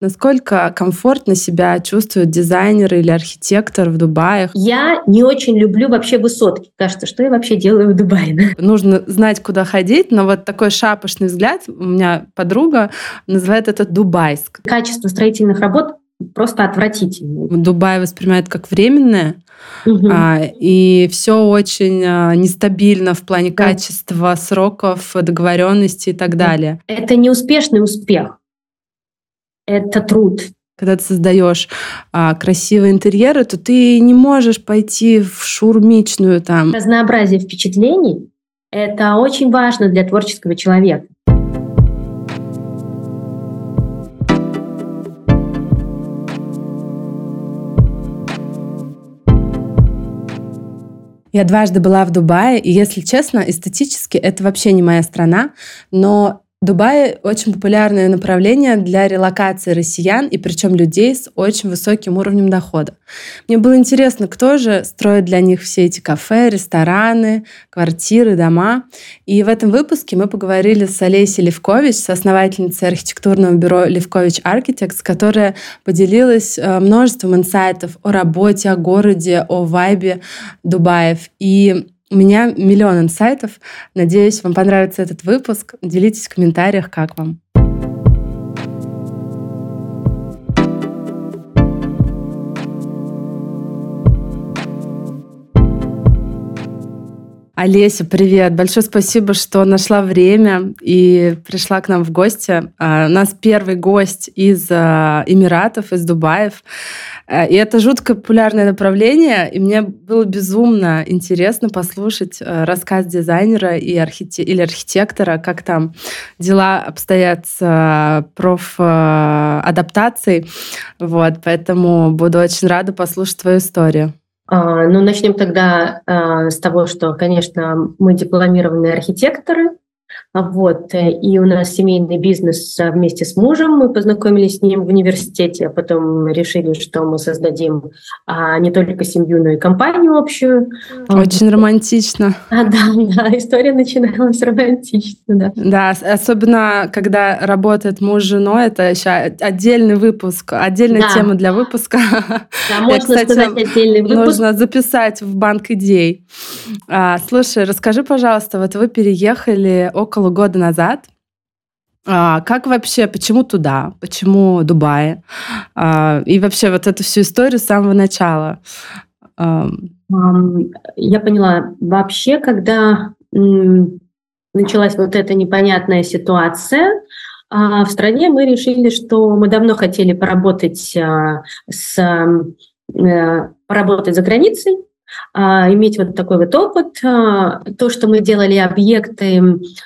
Насколько комфортно себя чувствует дизайнер или архитектор в Дубае? Я не очень люблю вообще высотки. Кажется, что я вообще делаю в Дубае? Нужно знать, куда ходить, но вот такой шапошный взгляд, у меня подруга называет это Дубайск. Качество строительных работ просто отвратительное. Дубай воспринимает как временное, угу. а, и все очень а, нестабильно в плане да. качества, сроков, договоренности и так далее. Это неуспешный успех это труд. Когда ты создаешь а, красивые интерьеры, то ты не можешь пойти в шурмичную там. Разнообразие впечатлений – это очень важно для творческого человека. Я дважды была в Дубае, и, если честно, эстетически это вообще не моя страна, но Дубай очень популярное направление для релокации россиян, и причем людей с очень высоким уровнем дохода. Мне было интересно, кто же строит для них все эти кафе, рестораны, квартиры, дома. И в этом выпуске мы поговорили с Олесей Левкович, соосновательницей архитектурного бюро Левкович Architects, которая поделилась э, множеством инсайтов о работе, о городе, о вайбе Дубаев. И у меня миллион инсайтов. Надеюсь, вам понравится этот выпуск. Делитесь в комментариях, как вам. Олеся, привет. Большое спасибо, что нашла время и пришла к нам в гости. А, у нас первый гость из а, Эмиратов, из Дубаев. А, и это жутко популярное направление, и мне было безумно интересно послушать рассказ дизайнера и архите... или архитектора, как там дела обстоят с профадаптацией. Вот, поэтому буду очень рада послушать твою историю. А, ну, начнем тогда а, с того, что, конечно, мы дипломированные архитекторы, вот. Э, и у нас семейный бизнес вместе с мужем. Мы познакомились с ним в университете, а потом решили, что мы создадим а, не только семью, но и компанию общую. Очень вот. романтично. А, да, да, история начиналась романтично, да. Да, особенно когда работает муж с женой, это еще отдельный выпуск, отдельная да. тема для выпуска. Да, можно кстати, сказать отдельный выпуск. Нужно записать в банк идей. А, слушай, расскажи, пожалуйста, вот вы переехали около года назад. А, как вообще, почему туда, почему Дубай? А, и вообще вот эту всю историю с самого начала. Я поняла. Вообще, когда началась вот эта непонятная ситуация, а, в стране мы решили, что мы давно хотели поработать а, с э, поработать за границей, а, иметь вот такой вот опыт. А, то, что мы делали объекты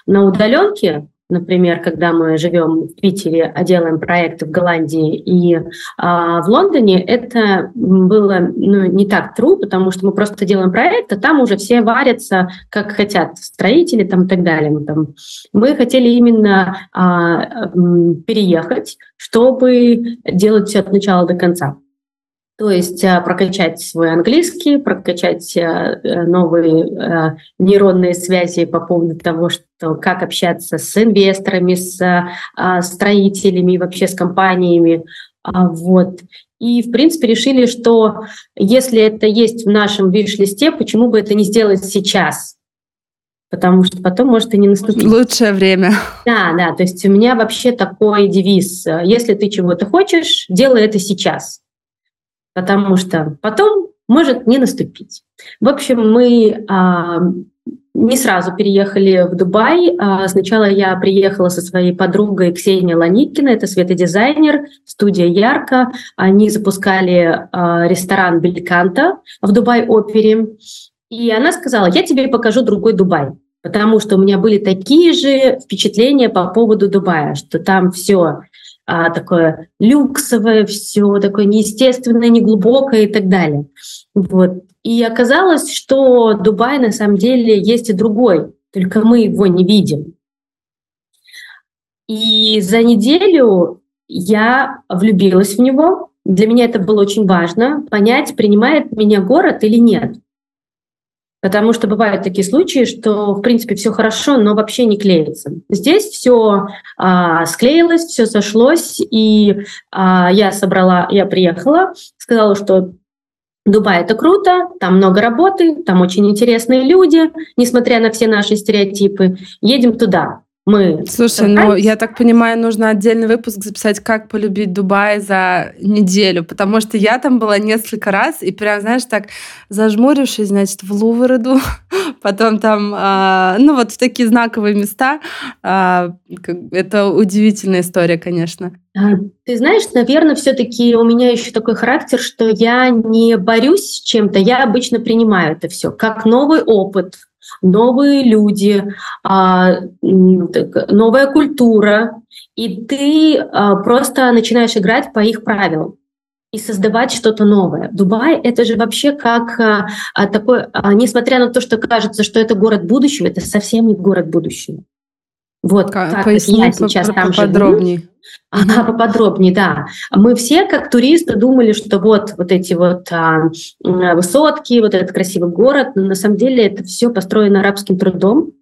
на удаленке, например, когда мы живем в Питере, а делаем проекты в Голландии и а, в Лондоне, это было ну, не так трудно, потому что мы просто делаем проект, а там уже все варятся, как хотят строители там, и так далее. Мы, там, мы хотели именно а, переехать, чтобы делать все от начала до конца. То есть э, прокачать свой английский, прокачать э, новые э, нейронные связи по поводу того, что как общаться с инвесторами, с строителями и вообще с компаниями. А, вот. И, в принципе, решили, что если это есть в нашем виш-листе, почему бы это не сделать сейчас? Потому что потом может и не наступить. Лучшее время. Да, да. То есть у меня вообще такой девиз. Если ты чего-то хочешь, делай это сейчас потому что потом может не наступить. В общем, мы а, не сразу переехали в Дубай. А, сначала я приехала со своей подругой Ксенией Ланикина, это светодизайнер, студия Ярко. Они запускали а, ресторан Бельканта в Дубай-опере. И она сказала, я тебе покажу другой Дубай потому что у меня были такие же впечатления по поводу Дубая, что там все а, такое люксовое, все такое неестественное, неглубокое и так далее. Вот. И оказалось, что Дубай на самом деле есть и другой, только мы его не видим. И за неделю я влюбилась в него. Для меня это было очень важно понять, принимает меня город или нет. Потому что бывают такие случаи, что, в принципе, все хорошо, но вообще не клеится. Здесь все а, склеилось, все сошлось, и а, я собрала, я приехала, сказала, что Дубай это круто, там много работы, там очень интересные люди, несмотря на все наши стереотипы. Едем туда мы... Слушай, ну, я так понимаю, нужно отдельный выпуск записать, как полюбить Дубай за неделю, потому что я там была несколько раз, и прям, знаешь, так зажмурившись, значит, в Лувр иду, потом там, э, ну, вот в такие знаковые места. Э, это удивительная история, конечно. А, ты знаешь, наверное, все-таки у меня еще такой характер, что я не борюсь с чем-то, я обычно принимаю это все как новый опыт, новые люди, а, новая культура, и ты а, просто начинаешь играть по их правилам и создавать что-то новое. Дубай — это же вообще как а, такой, несмотря на то, что кажется, что это город будущего, это совсем не город будущего. Вот как Поясни я сейчас там поподробнее. живу. Ага, поподробнее, да. Мы все, как туристы, думали, что вот, вот эти вот а, высотки, вот этот красивый город, но на самом деле это все построено арабским трудом.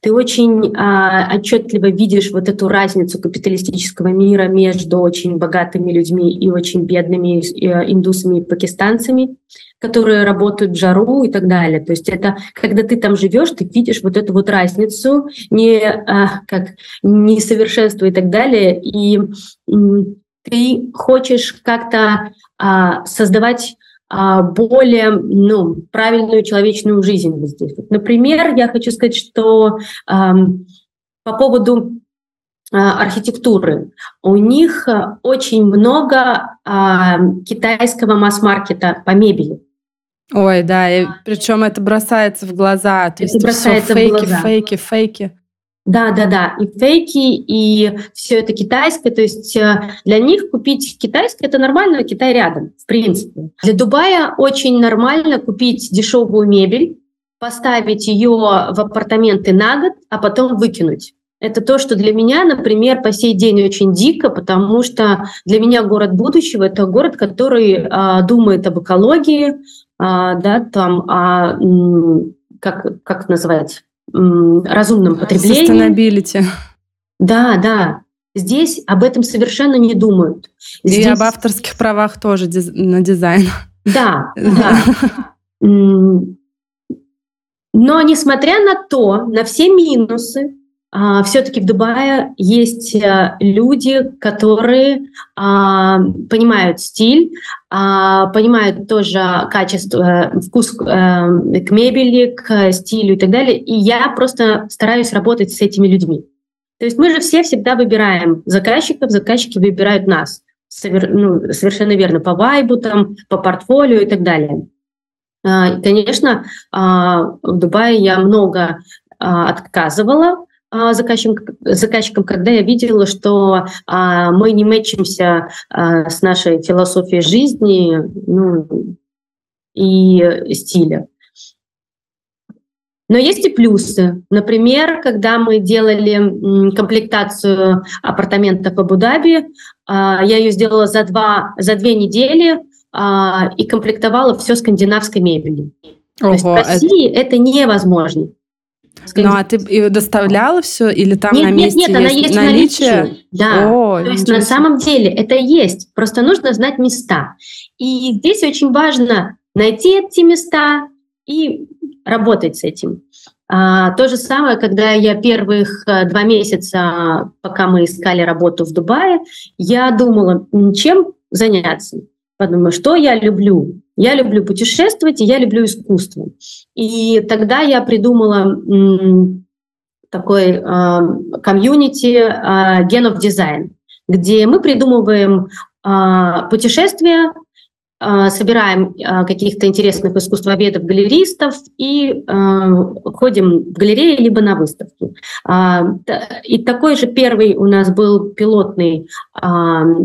Ты очень а, отчетливо видишь вот эту разницу капиталистического мира между очень богатыми людьми и очень бедными э, индусами и пакистанцами которые работают в жару и так далее. То есть это, когда ты там живешь, ты видишь вот эту вот разницу, не а, как несовершенство и так далее, и ты хочешь как-то а, создавать более ну, правильную человечную жизнь здесь. Например, я хочу сказать, что а, по поводу архитектуры. У них очень много а, китайского масс-маркета по мебели. Ой, да, и причем это бросается в глаза. То это есть бросается все фейки, в глаза. фейки, фейки. Да, да, да, и фейки, и все это китайское. То есть э, для них купить китайское это нормально, Китай рядом, в принципе. Для Дубая очень нормально купить дешевую мебель, поставить ее в апартаменты на год, а потом выкинуть. Это то, что для меня, например, по сей день очень дико, потому что для меня город будущего это город, который а, думает об экологии, а, да, там, а, как, как называть, разумном потреблении. Sustainability. Да, да. Здесь об этом совершенно не думают. Здесь... И об авторских правах тоже диз... на дизайн. Да, да. Но несмотря на то, на все минусы, все-таки в Дубае есть э, люди, которые а, понимают стиль, а, понимают тоже качество, вкус э, к мебели, к стилю и так далее. И я просто стараюсь работать с этими людьми. То есть мы же все всегда выбираем заказчиков, заказчики выбирают нас. Совер, ну, совершенно верно, по вайбу, там, по портфолио и так далее. Конечно, в Дубае я много отказывала, а, заказчикам, заказчикам, когда я видела, что а, мы не мэчимся а, с нашей философией жизни ну, и стиля. Но есть и плюсы. Например, когда мы делали комплектацию апартаментов в Абу-Даби, я ее сделала за, два, за две недели и комплектовала все скандинавской мебелью. Ого, То есть в России это, это невозможно. Ну, а ты ее доставляла все или там нет, на месте Нет, нет, она есть наличие? наличии. Да. О, То есть на самом деле это есть. Просто нужно знать места. И здесь очень важно найти эти места и работать с этим. А, то же самое, когда я первых э, два месяца, пока мы искали работу в Дубае, я думала, чем заняться. Подумала, что я люблю. Я люблю путешествовать, и я люблю искусство. И тогда я придумала такой э, комьюнити э, of Design, где мы придумываем э, путешествия, э, собираем каких-то интересных искусствоведов, галеристов и ходим в галереи либо на выставки. И такой же первый у нас был пилотный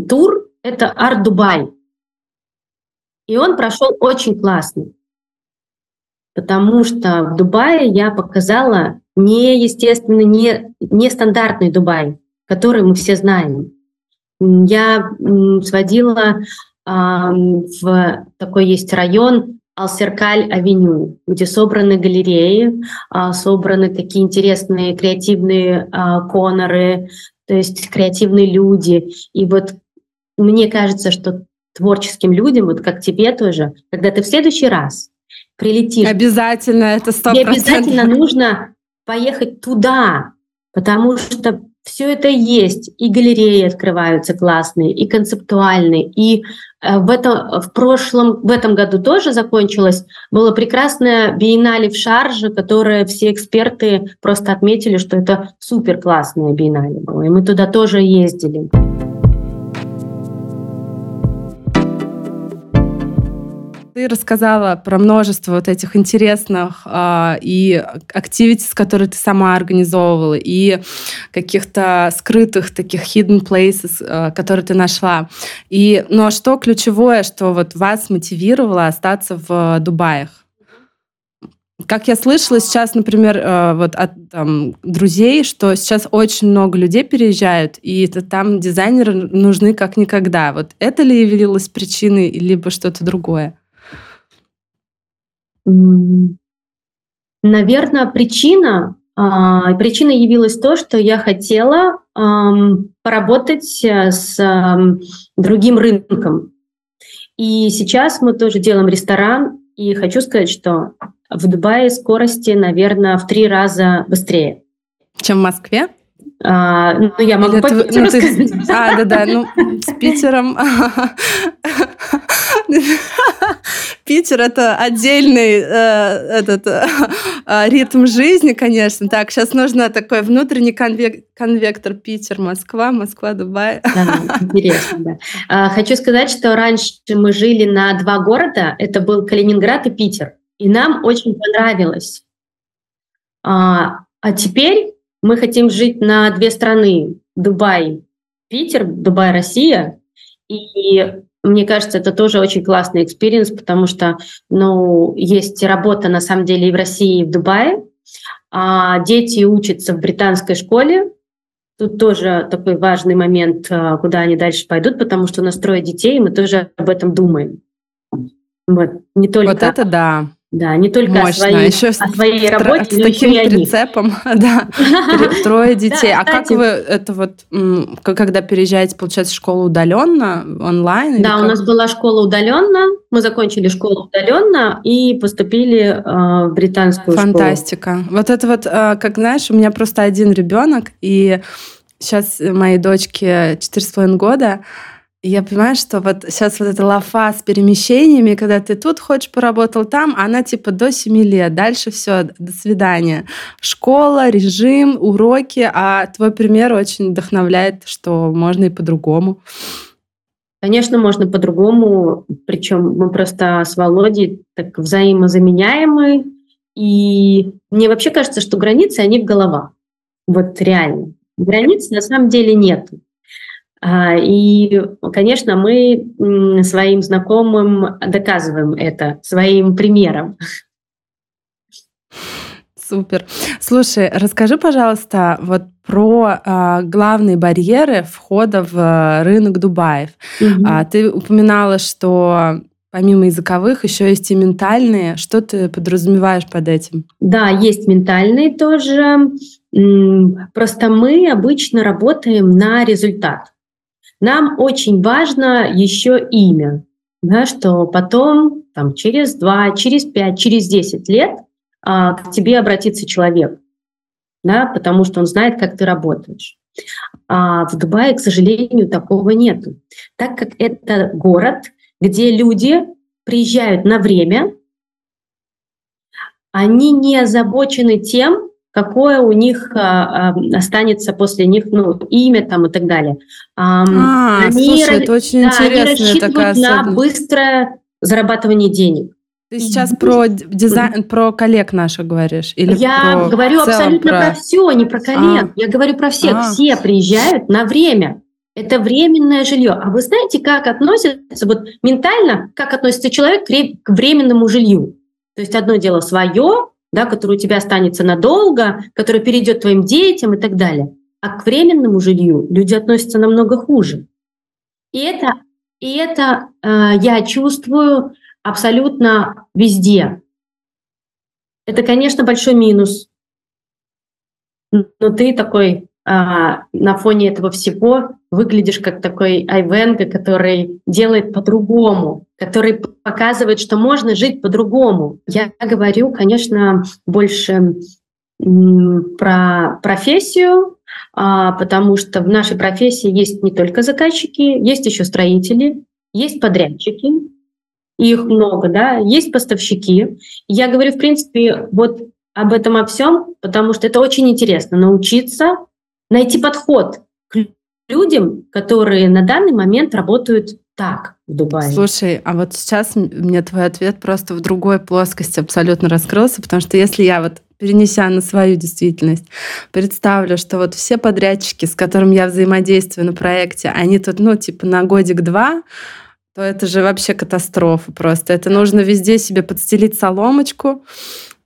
тур, это Арт Дубай. И он прошел очень классно, потому что в Дубае я показала не, естественно, не, не стандартный Дубай, который мы все знаем. Я сводила а, в такой есть район Алсеркаль-авеню, где собраны галереи, а, собраны такие интересные креативные а, коноры, то есть креативные люди. И вот мне кажется, что творческим людям, вот как тебе тоже, когда ты в следующий раз прилетишь... Обязательно, это 100%. Тебе обязательно нужно поехать туда, потому что все это есть. И галереи открываются классные, и концептуальные. И э, в, этом, в прошлом, в этом году тоже закончилось. Было прекрасное биеннале в Шарже, которое все эксперты просто отметили, что это супер классное биеннале было. И мы туда тоже ездили. Ты рассказала про множество вот этих интересных э, и активитис, которые ты сама организовывала, и каких-то скрытых таких hidden places, э, которые ты нашла. И, ну а что ключевое, что вот вас мотивировало остаться в Дубаях? Как я слышала сейчас, например, э, вот от там, друзей, что сейчас очень много людей переезжают, и это, там дизайнеры нужны как никогда. Вот это ли явилось причиной, либо что-то другое? Наверное, причина, а, причиной явилась то, что я хотела поработать э, с другим рынком. И сейчас мы тоже делаем ресторан, и хочу сказать, что в Дубае скорости, наверное, в три раза быстрее. Чем в Москве? А, ну, я могу по ты, ну, ты, А, да-да, ну, с Питером. Питер это отдельный э, этот э, ритм жизни, конечно. Так, сейчас нужно такой внутренний конвек конвектор Питер, Москва, Москва, Дубай. Да, интересно, да. А, хочу сказать, что раньше мы жили на два города. Это был Калининград и Питер. И нам очень понравилось. А, а теперь мы хотим жить на две страны. Дубай, Питер, Дубай, Россия. И мне кажется, это тоже очень классный experience, потому что ну, есть работа на самом деле и в России, и в Дубае. А дети учатся в британской школе. Тут тоже такой важный момент, а, куда они дальше пойдут, потому что настроить детей, и мы тоже об этом думаем. Вот, не только... вот это да. Да, не только Мощно. о своей, еще о своей работе, с но таким еще и прицепом, да, трое детей. а как вы это вот, когда переезжаете, получается, школа удаленно, онлайн? Да, у нас была школа удаленно, мы закончили школу удаленно и поступили э, в британскую школу. Фантастика. Вот это вот, э, как знаешь, у меня просто один ребенок, и сейчас моей дочке четыре с половиной года, я понимаю, что вот сейчас вот эта лафа с перемещениями, когда ты тут хочешь поработал там, она типа до 7 лет, дальше все, до свидания. Школа, режим, уроки, а твой пример очень вдохновляет, что можно и по-другому. Конечно, можно по-другому, причем мы просто с Володей так взаимозаменяемы, и мне вообще кажется, что границы, они в головах. Вот реально. Границ на самом деле нет. А, и, конечно, мы своим знакомым доказываем это своим примером. Супер. Слушай, расскажи, пожалуйста, вот про а, главные барьеры входа в рынок Дубаев. Угу. А, ты упоминала, что помимо языковых еще есть и ментальные. Что ты подразумеваешь под этим? Да, есть ментальные тоже. Просто мы обычно работаем на результат. Нам очень важно еще имя, да, что потом там, через два, через пять, через десять лет а, к тебе обратится человек, да, потому что он знает, как ты работаешь. А в Дубае, к сожалению, такого нет. Так как это город, где люди приезжают на время, они не озабочены тем, какое у них а, а, останется после них ну, имя там и так далее. А, они, слушай, это очень да, интересная такая на быстрое зарабатывание денег. Ты сейчас про дизайн, про коллег наших говоришь? Или я про говорю абсолютно про... про все, не про коллег. А. Я говорю про всех. А. Все приезжают на время. Это временное жилье. А вы знаете, как относится, вот ментально, как относится человек к временному жилью? То есть одно дело свое, да, который у тебя останется надолго, который перейдет твоим детям и так далее. А к временному жилью люди относятся намного хуже. И это, и это э, я чувствую, абсолютно везде. Это, конечно, большой минус. Но ты такой а, на фоне этого всего выглядишь как такой Айвенга, который делает по-другому, который показывает, что можно жить по-другому. Я говорю, конечно, больше про профессию, а, потому что в нашей профессии есть не только заказчики, есть еще строители, есть подрядчики, их много, да, есть поставщики. Я говорю, в принципе, вот об этом о всем, потому что это очень интересно научиться найти подход к людям, которые на данный момент работают так в Дубае. Слушай, а вот сейчас мне твой ответ просто в другой плоскости абсолютно раскрылся, потому что если я вот перенеся на свою действительность, представлю, что вот все подрядчики, с которыми я взаимодействую на проекте, они тут, ну, типа на годик-два, то это же вообще катастрофа просто. Это нужно везде себе подстелить соломочку,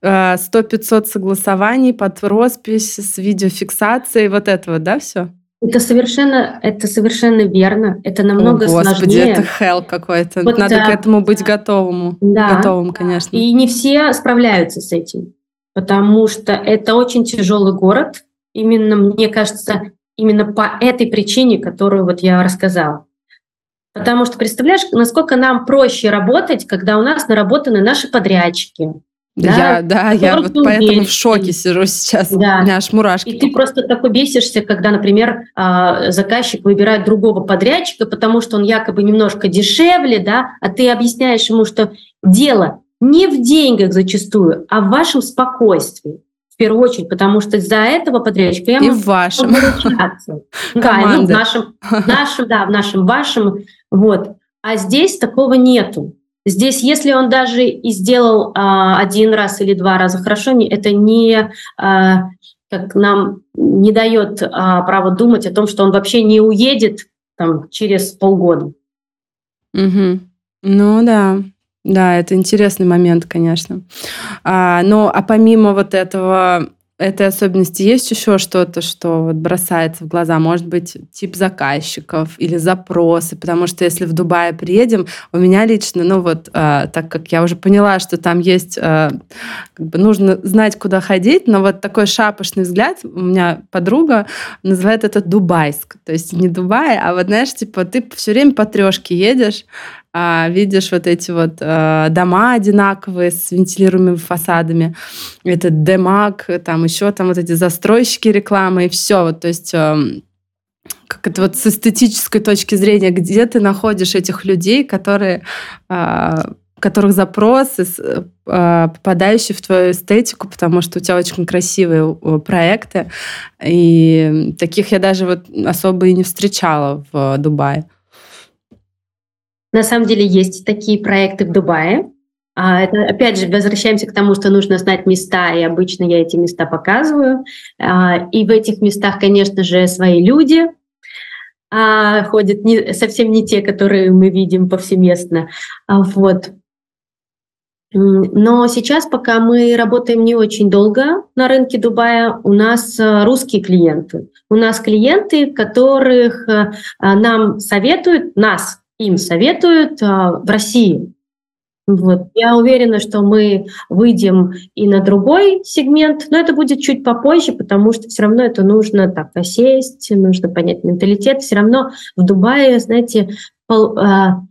100-500 э, согласований под роспись с видеофиксацией, вот это вот, да, все? Это совершенно, это совершенно верно. Это намного О, Господи, сложнее. это hell какой-то. Вот, Надо да, к этому быть готовым. Да. Готовым, конечно. И не все справляются с этим, потому что это очень тяжелый город. Именно, мне кажется, именно по этой причине, которую вот я рассказала. Потому что представляешь, насколько нам проще работать, когда у нас наработаны наши подрядчики, да, я, да, я вот поэтому в шоке сижу сейчас. Да. У меня аж мурашки. И ты просто такой бесишься, когда, например, а, заказчик выбирает другого подрядчика, потому что он якобы немножко дешевле, да, а ты объясняешь ему, что дело не в деньгах зачастую, а в вашем спокойствии. В первую очередь, потому что за этого подрядчика я могу в вашем. Да, ну, в нашем, нашем, да, в нашем, вашем. Вот. А здесь такого нету. Здесь, если он даже и сделал а, один раз или два раза хорошо, это не а, как нам не дает а, права думать о том, что он вообще не уедет там через полгода. Угу. Ну да, да, это интересный момент, конечно. А, но а помимо вот этого этой особенности есть еще что-то, что вот бросается в глаза? Может быть, тип заказчиков или запросы? Потому что если в Дубае приедем, у меня лично, ну вот, э, так как я уже поняла, что там есть, э, как бы нужно знать, куда ходить, но вот такой шапошный взгляд, у меня подруга называет это Дубайск. То есть не Дубай, а вот, знаешь, типа ты все время по трешке едешь, видишь вот эти вот а, дома одинаковые с вентилируемыми фасадами, это Демак, там еще там вот эти застройщики рекламы и все. Вот, то есть а, как это вот с эстетической точки зрения, где ты находишь этих людей, которые а, которых запросы, а, попадающие в твою эстетику, потому что у тебя очень красивые проекты. И таких я даже вот особо и не встречала в Дубае. На самом деле есть такие проекты в Дубае. А это, опять же, возвращаемся к тому, что нужно знать места, и обычно я эти места показываю. А, и в этих местах, конечно же, свои люди а, ходят, не, совсем не те, которые мы видим повсеместно. Вот. Но сейчас, пока мы работаем не очень долго на рынке Дубая, у нас русские клиенты. У нас клиенты, которых нам советуют, нас им советуют а, в России. Вот. Я уверена, что мы выйдем и на другой сегмент, но это будет чуть попозже, потому что все равно это нужно так осесть, нужно понять менталитет. Все равно в Дубае, знаете, пол, а,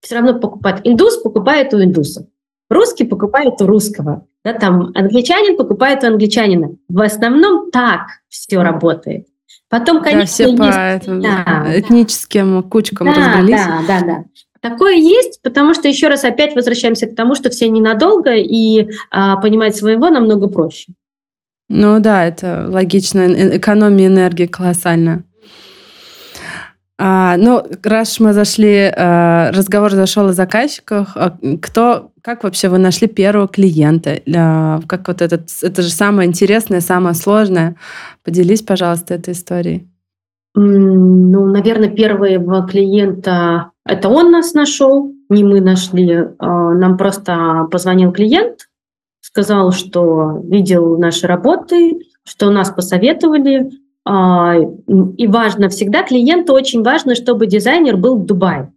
все равно покупает индус, покупает у индуса. Русский покупает у русского. Да, там англичанин покупает у англичанина. В основном так все работает. Потом, конечно, да, все есть... по да, этническим кучкам да, разбрались. Да, да, да. Такое есть, потому что еще раз опять возвращаемся к тому, что все ненадолго, и а, понимать своего намного проще. Ну да, это логично. Экономия энергии колоссальная. А, ну, раз мы зашли, а, разговор зашел о заказчиках, а, кто, как вообще вы нашли первого клиента? А, как вот этот, это же самое интересное, самое сложное. Поделись, пожалуйста, этой историей. Ну, наверное, первого клиента это он нас нашел, не мы нашли. А, нам просто позвонил клиент, сказал, что видел наши работы, что нас посоветовали, и важно всегда, клиенту очень важно, чтобы дизайнер был в Дубае.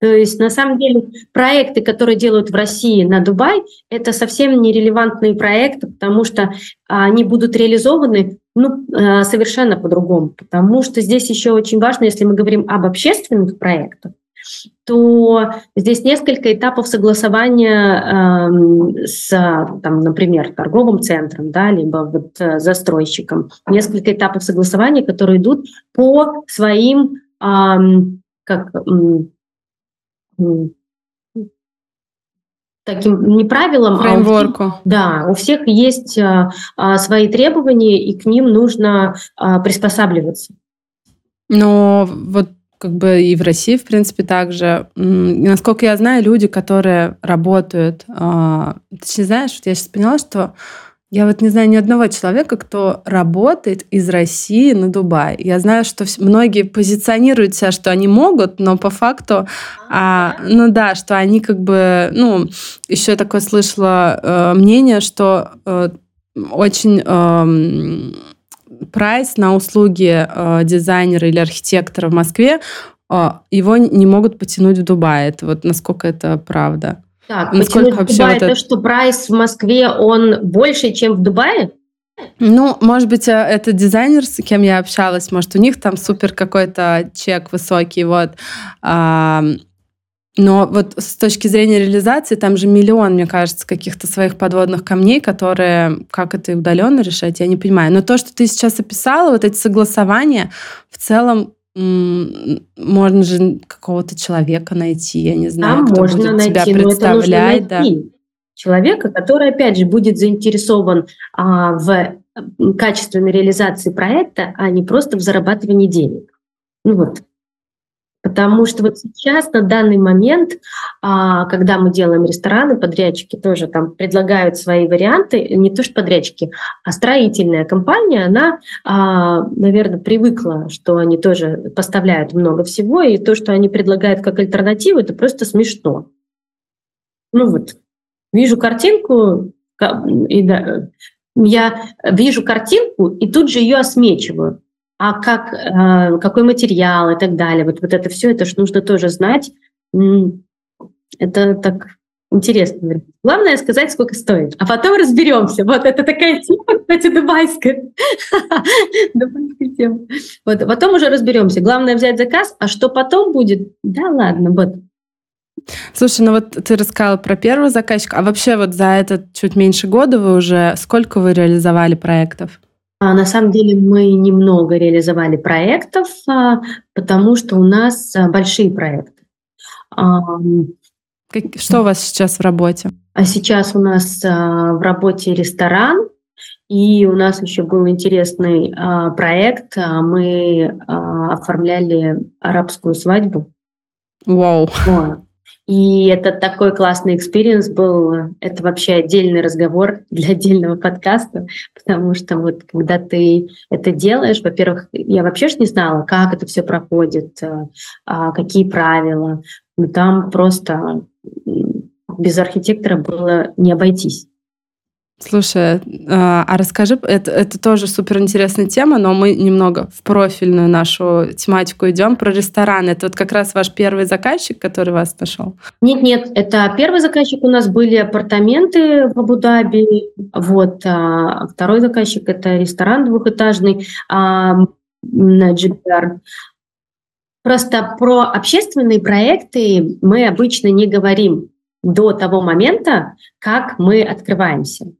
То есть, на самом деле, проекты, которые делают в России на Дубай, это совсем нерелевантные проекты, потому что они будут реализованы ну, э, совершенно по-другому. Потому что здесь еще очень важно, если мы говорим об общественных проектах, то здесь несколько этапов согласования э, с, там, например, торговым центром, да, либо вот э, застройщиком. Несколько этапов согласования, которые идут по своим э, как таким не правилам, Фреймворку. а у, да, у всех есть а, а, свои требования, и к ним нужно а, приспосабливаться. Но вот как бы и в России, в принципе, также. Насколько я знаю, люди, которые работают... А, ты знаешь, вот я сейчас поняла, что я вот не знаю ни одного человека, кто работает из России на Дубай. Я знаю, что многие позиционируют себя, что они могут, но по факту, а, ну да, что они как бы, ну, еще такое слышала э, мнение, что э, очень э, прайс на услуги э, дизайнера или архитектора в Москве э, его не могут потянуть в Дубае. Это вот насколько это правда? Так, Насколько вообще Дубай, вот это... что прайс в Москве, он больше, чем в Дубае? Ну, может быть, э, это дизайнер, с кем я общалась, может, у них там супер какой-то чек высокий, вот. Но вот с точки зрения реализации, там же миллион, мне кажется, каких-то своих подводных камней, которые, как это удаленно решать, я не понимаю. Но то, что ты сейчас описала, вот эти согласования, в целом можно же какого-то человека найти, я не знаю, Там кто можно будет найти, тебя представлять. Да. найти человека, который, опять же, будет заинтересован а, в качественной реализации проекта, а не просто в зарабатывании денег. Ну вот. Потому что вот сейчас, на данный момент, а, когда мы делаем рестораны, подрядчики тоже там предлагают свои варианты, не то что подрядчики, а строительная компания, она, а, наверное, привыкла, что они тоже поставляют много всего, и то, что они предлагают как альтернативу, это просто смешно. Ну вот, вижу картинку, и да, я вижу картинку и тут же ее осмечиваю а как, э, какой материал и так далее. Вот, вот это все, это же нужно тоже знать. Это так интересно. Главное сказать, сколько стоит, а потом разберемся. Вот это такая тема, кстати, дубайская. дубайская тема. Вот, потом уже разберемся. Главное взять заказ, а что потом будет? Да ладно, вот. Слушай, ну вот ты рассказала про первого заказчика, а вообще вот за этот чуть меньше года вы уже сколько вы реализовали проектов? А на самом деле мы немного реализовали проектов, а, потому что у нас а, большие проекты. Что у вас сейчас в работе? А сейчас у нас в работе ресторан, и у нас еще был интересный проект. Мы оформляли арабскую свадьбу. Вау. Wow. И это такой классный experience был. Это вообще отдельный разговор для отдельного подкаста, потому что вот когда ты это делаешь, во-первых, я вообще ж не знала, как это все проходит, э, а, какие правила. Но там просто без архитектора было не обойтись. Слушай, а, а расскажи, это, это тоже супер интересная тема, но мы немного в профильную нашу тематику идем про ресторан. Это вот как раз ваш первый заказчик, который вас нашел? Нет, нет, это первый заказчик у нас были апартаменты в Абу-Даби, вот, а второй заказчик это ресторан двухэтажный а, на GBR. Просто про общественные проекты мы обычно не говорим до того момента, как мы открываемся.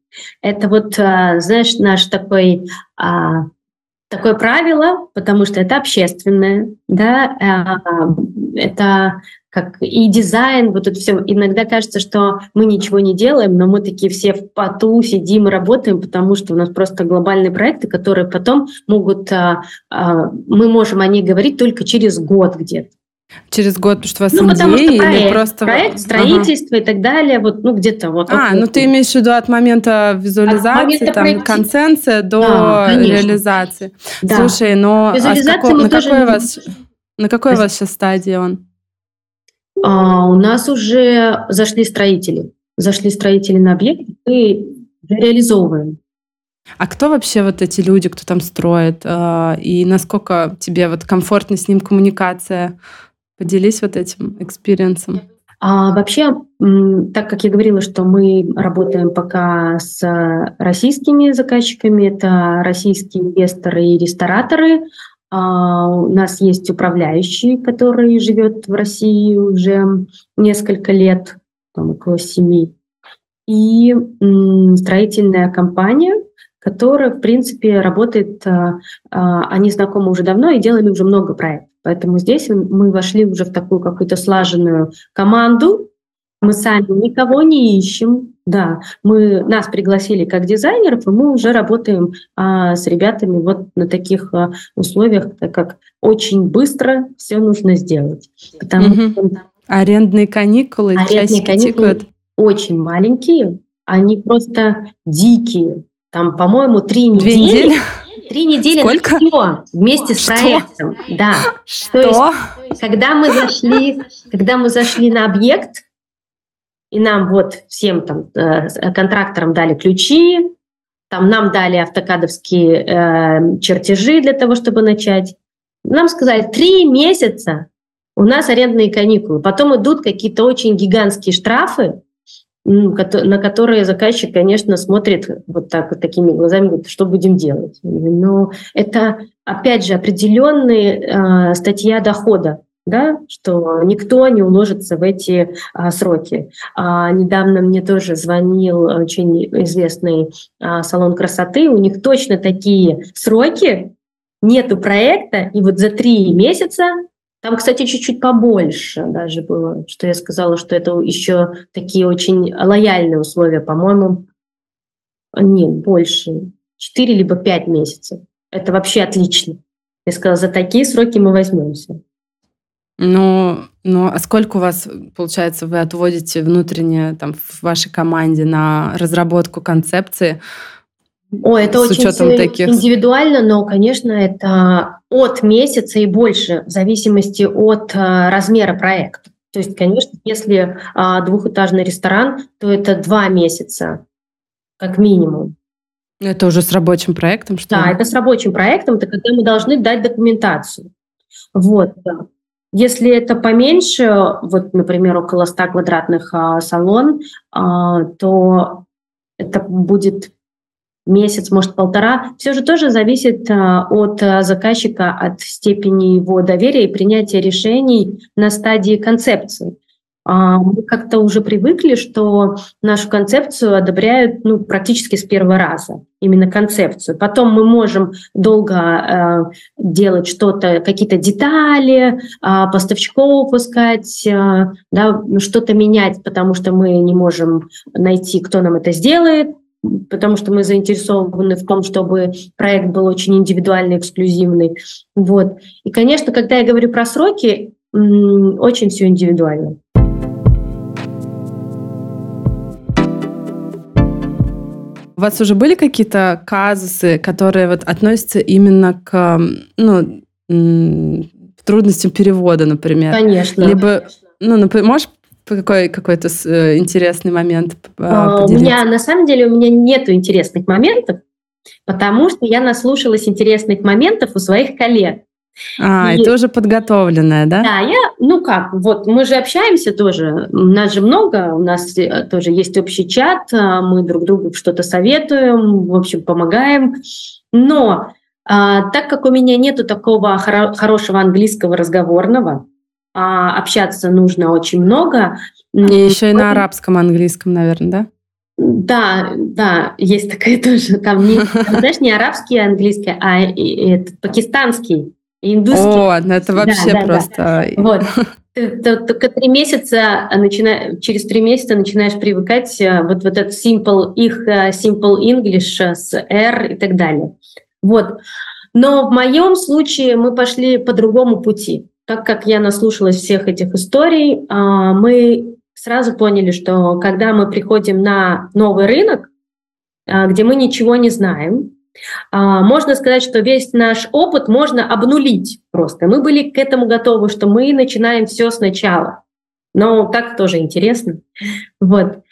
Это вот, а, знаешь, наш такой а, такое правило, потому что это общественное, да, а, это как и дизайн, вот это все. Иногда кажется, что мы ничего не делаем, но мы такие все в поту сидим и работаем, потому что у нас просто глобальные проекты, которые потом могут, мы можем о них говорить только через год где-то. Через год, потому что у вас ну, потому что проект, или просто... проект, строительство ага. и так далее, вот, ну, где-то вот. А, вот, ну, ты имеешь в виду от момента визуализации, от момента там, проекти... до да, реализации. Да. Слушай, но а какой, на, тоже... какой вас, на какой у вас сейчас стадии он? А, у нас уже зашли строители. Зашли строители на объект, и реализовываем. А кто вообще вот эти люди, кто там строит? А, и насколько тебе вот комфортно с ним коммуникация? Поделись вот этим experience ом. А вообще, так как я говорила, что мы работаем пока с российскими заказчиками, это российские инвесторы и рестораторы, а у нас есть управляющий, который живет в России уже несколько лет, там около семи, и строительная компания, которая, в принципе, работает, а, а, они знакомы уже давно и делали уже много проектов. Поэтому здесь мы вошли уже в такую какую-то слаженную команду. Мы сами никого не ищем. Да, мы нас пригласили как дизайнеров, и мы уже работаем а, с ребятами вот на таких а, условиях, так как очень быстро все нужно сделать. Потому угу. что арендные каникулы, арендные каникулы тикают. очень маленькие, они просто дикие. Там, по-моему, три недели. Две недели? Три недели Сколько? на вместе с Что? проектом. Да. Что? То есть, когда мы зашли, когда мы зашли на объект, и нам вот всем там э, контракторам дали ключи, там нам дали автокадовские э, чертежи для того, чтобы начать. Нам сказали, три месяца у нас арендные каникулы. Потом идут какие-то очень гигантские штрафы, на которые заказчик, конечно, смотрит вот так вот такими глазами, говорит, что будем делать. Но это, опять же, определенная э, статья дохода, да, что никто не уложится в эти а, сроки. А, недавно мне тоже звонил очень известный а, салон красоты, у них точно такие сроки, нету проекта, и вот за три месяца там, кстати, чуть-чуть побольше даже было, что я сказала, что это еще такие очень лояльные условия, по-моему. Нет, больше. Четыре либо пять месяцев. Это вообще отлично. Я сказала, за такие сроки мы возьмемся. Ну, ну, а сколько у вас, получается, вы отводите внутренне там, в вашей команде на разработку концепции? О, это очень таких... индивидуально, но, конечно, это от месяца и больше, в зависимости от а, размера проекта. То есть, конечно, если а, двухэтажный ресторан, то это два месяца, как минимум. Это уже с рабочим проектом, что Да, ли? это с рабочим проектом, это когда мы должны дать документацию. Вот, да. Если это поменьше, вот, например, около 100 квадратных а, салон, а, то это будет месяц, может, полтора, все же тоже зависит а, от а, заказчика, от степени его доверия и принятия решений на стадии концепции. А, мы как-то уже привыкли, что нашу концепцию одобряют ну, практически с первого раза, именно концепцию. Потом мы можем долго э, делать что-то, какие-то детали, э, поставщиков искать, э, да, что-то менять, потому что мы не можем найти, кто нам это сделает потому что мы заинтересованы в том, чтобы проект был очень индивидуальный, эксклюзивный. Вот. И, конечно, когда я говорю про сроки, очень все индивидуально. У вас уже были какие-то казусы, которые вот относятся именно к ну, трудностям перевода, например? Конечно. Либо, ну, например, можешь какой какой-то э, интересный момент а, У меня на самом деле у меня нету интересных моментов, потому что я наслушалась интересных моментов у своих коллег. А, и, и тоже подготовленная, да? Да, я, ну как, вот мы же общаемся тоже, у нас же много, у нас э, тоже есть общий чат, а, мы друг другу что-то советуем, в общем, помогаем, но а, так как у меня нету такого хоро- хорошего английского разговорного, а, общаться нужно очень много. Еще и на арабском, английском, наверное, да? Да, да, есть такая тоже. Там, не, там знаешь, не арабский, английский, а это, пакистанский, индусский. О, ну это вообще да, да, просто... Да. Вот. Только три месяца, начина... через три месяца начинаешь привыкать э, вот, вот этот simple, их э, simple English с R и так далее. Вот. Но в моем случае мы пошли по другому пути так как я наслушалась всех этих историй, а, мы сразу поняли, что когда мы приходим на новый рынок, а, где мы ничего не знаем, а, можно сказать, что весь наш опыт можно обнулить просто. Мы были к этому готовы, что мы начинаем все сначала. Но так тоже интересно. Вот.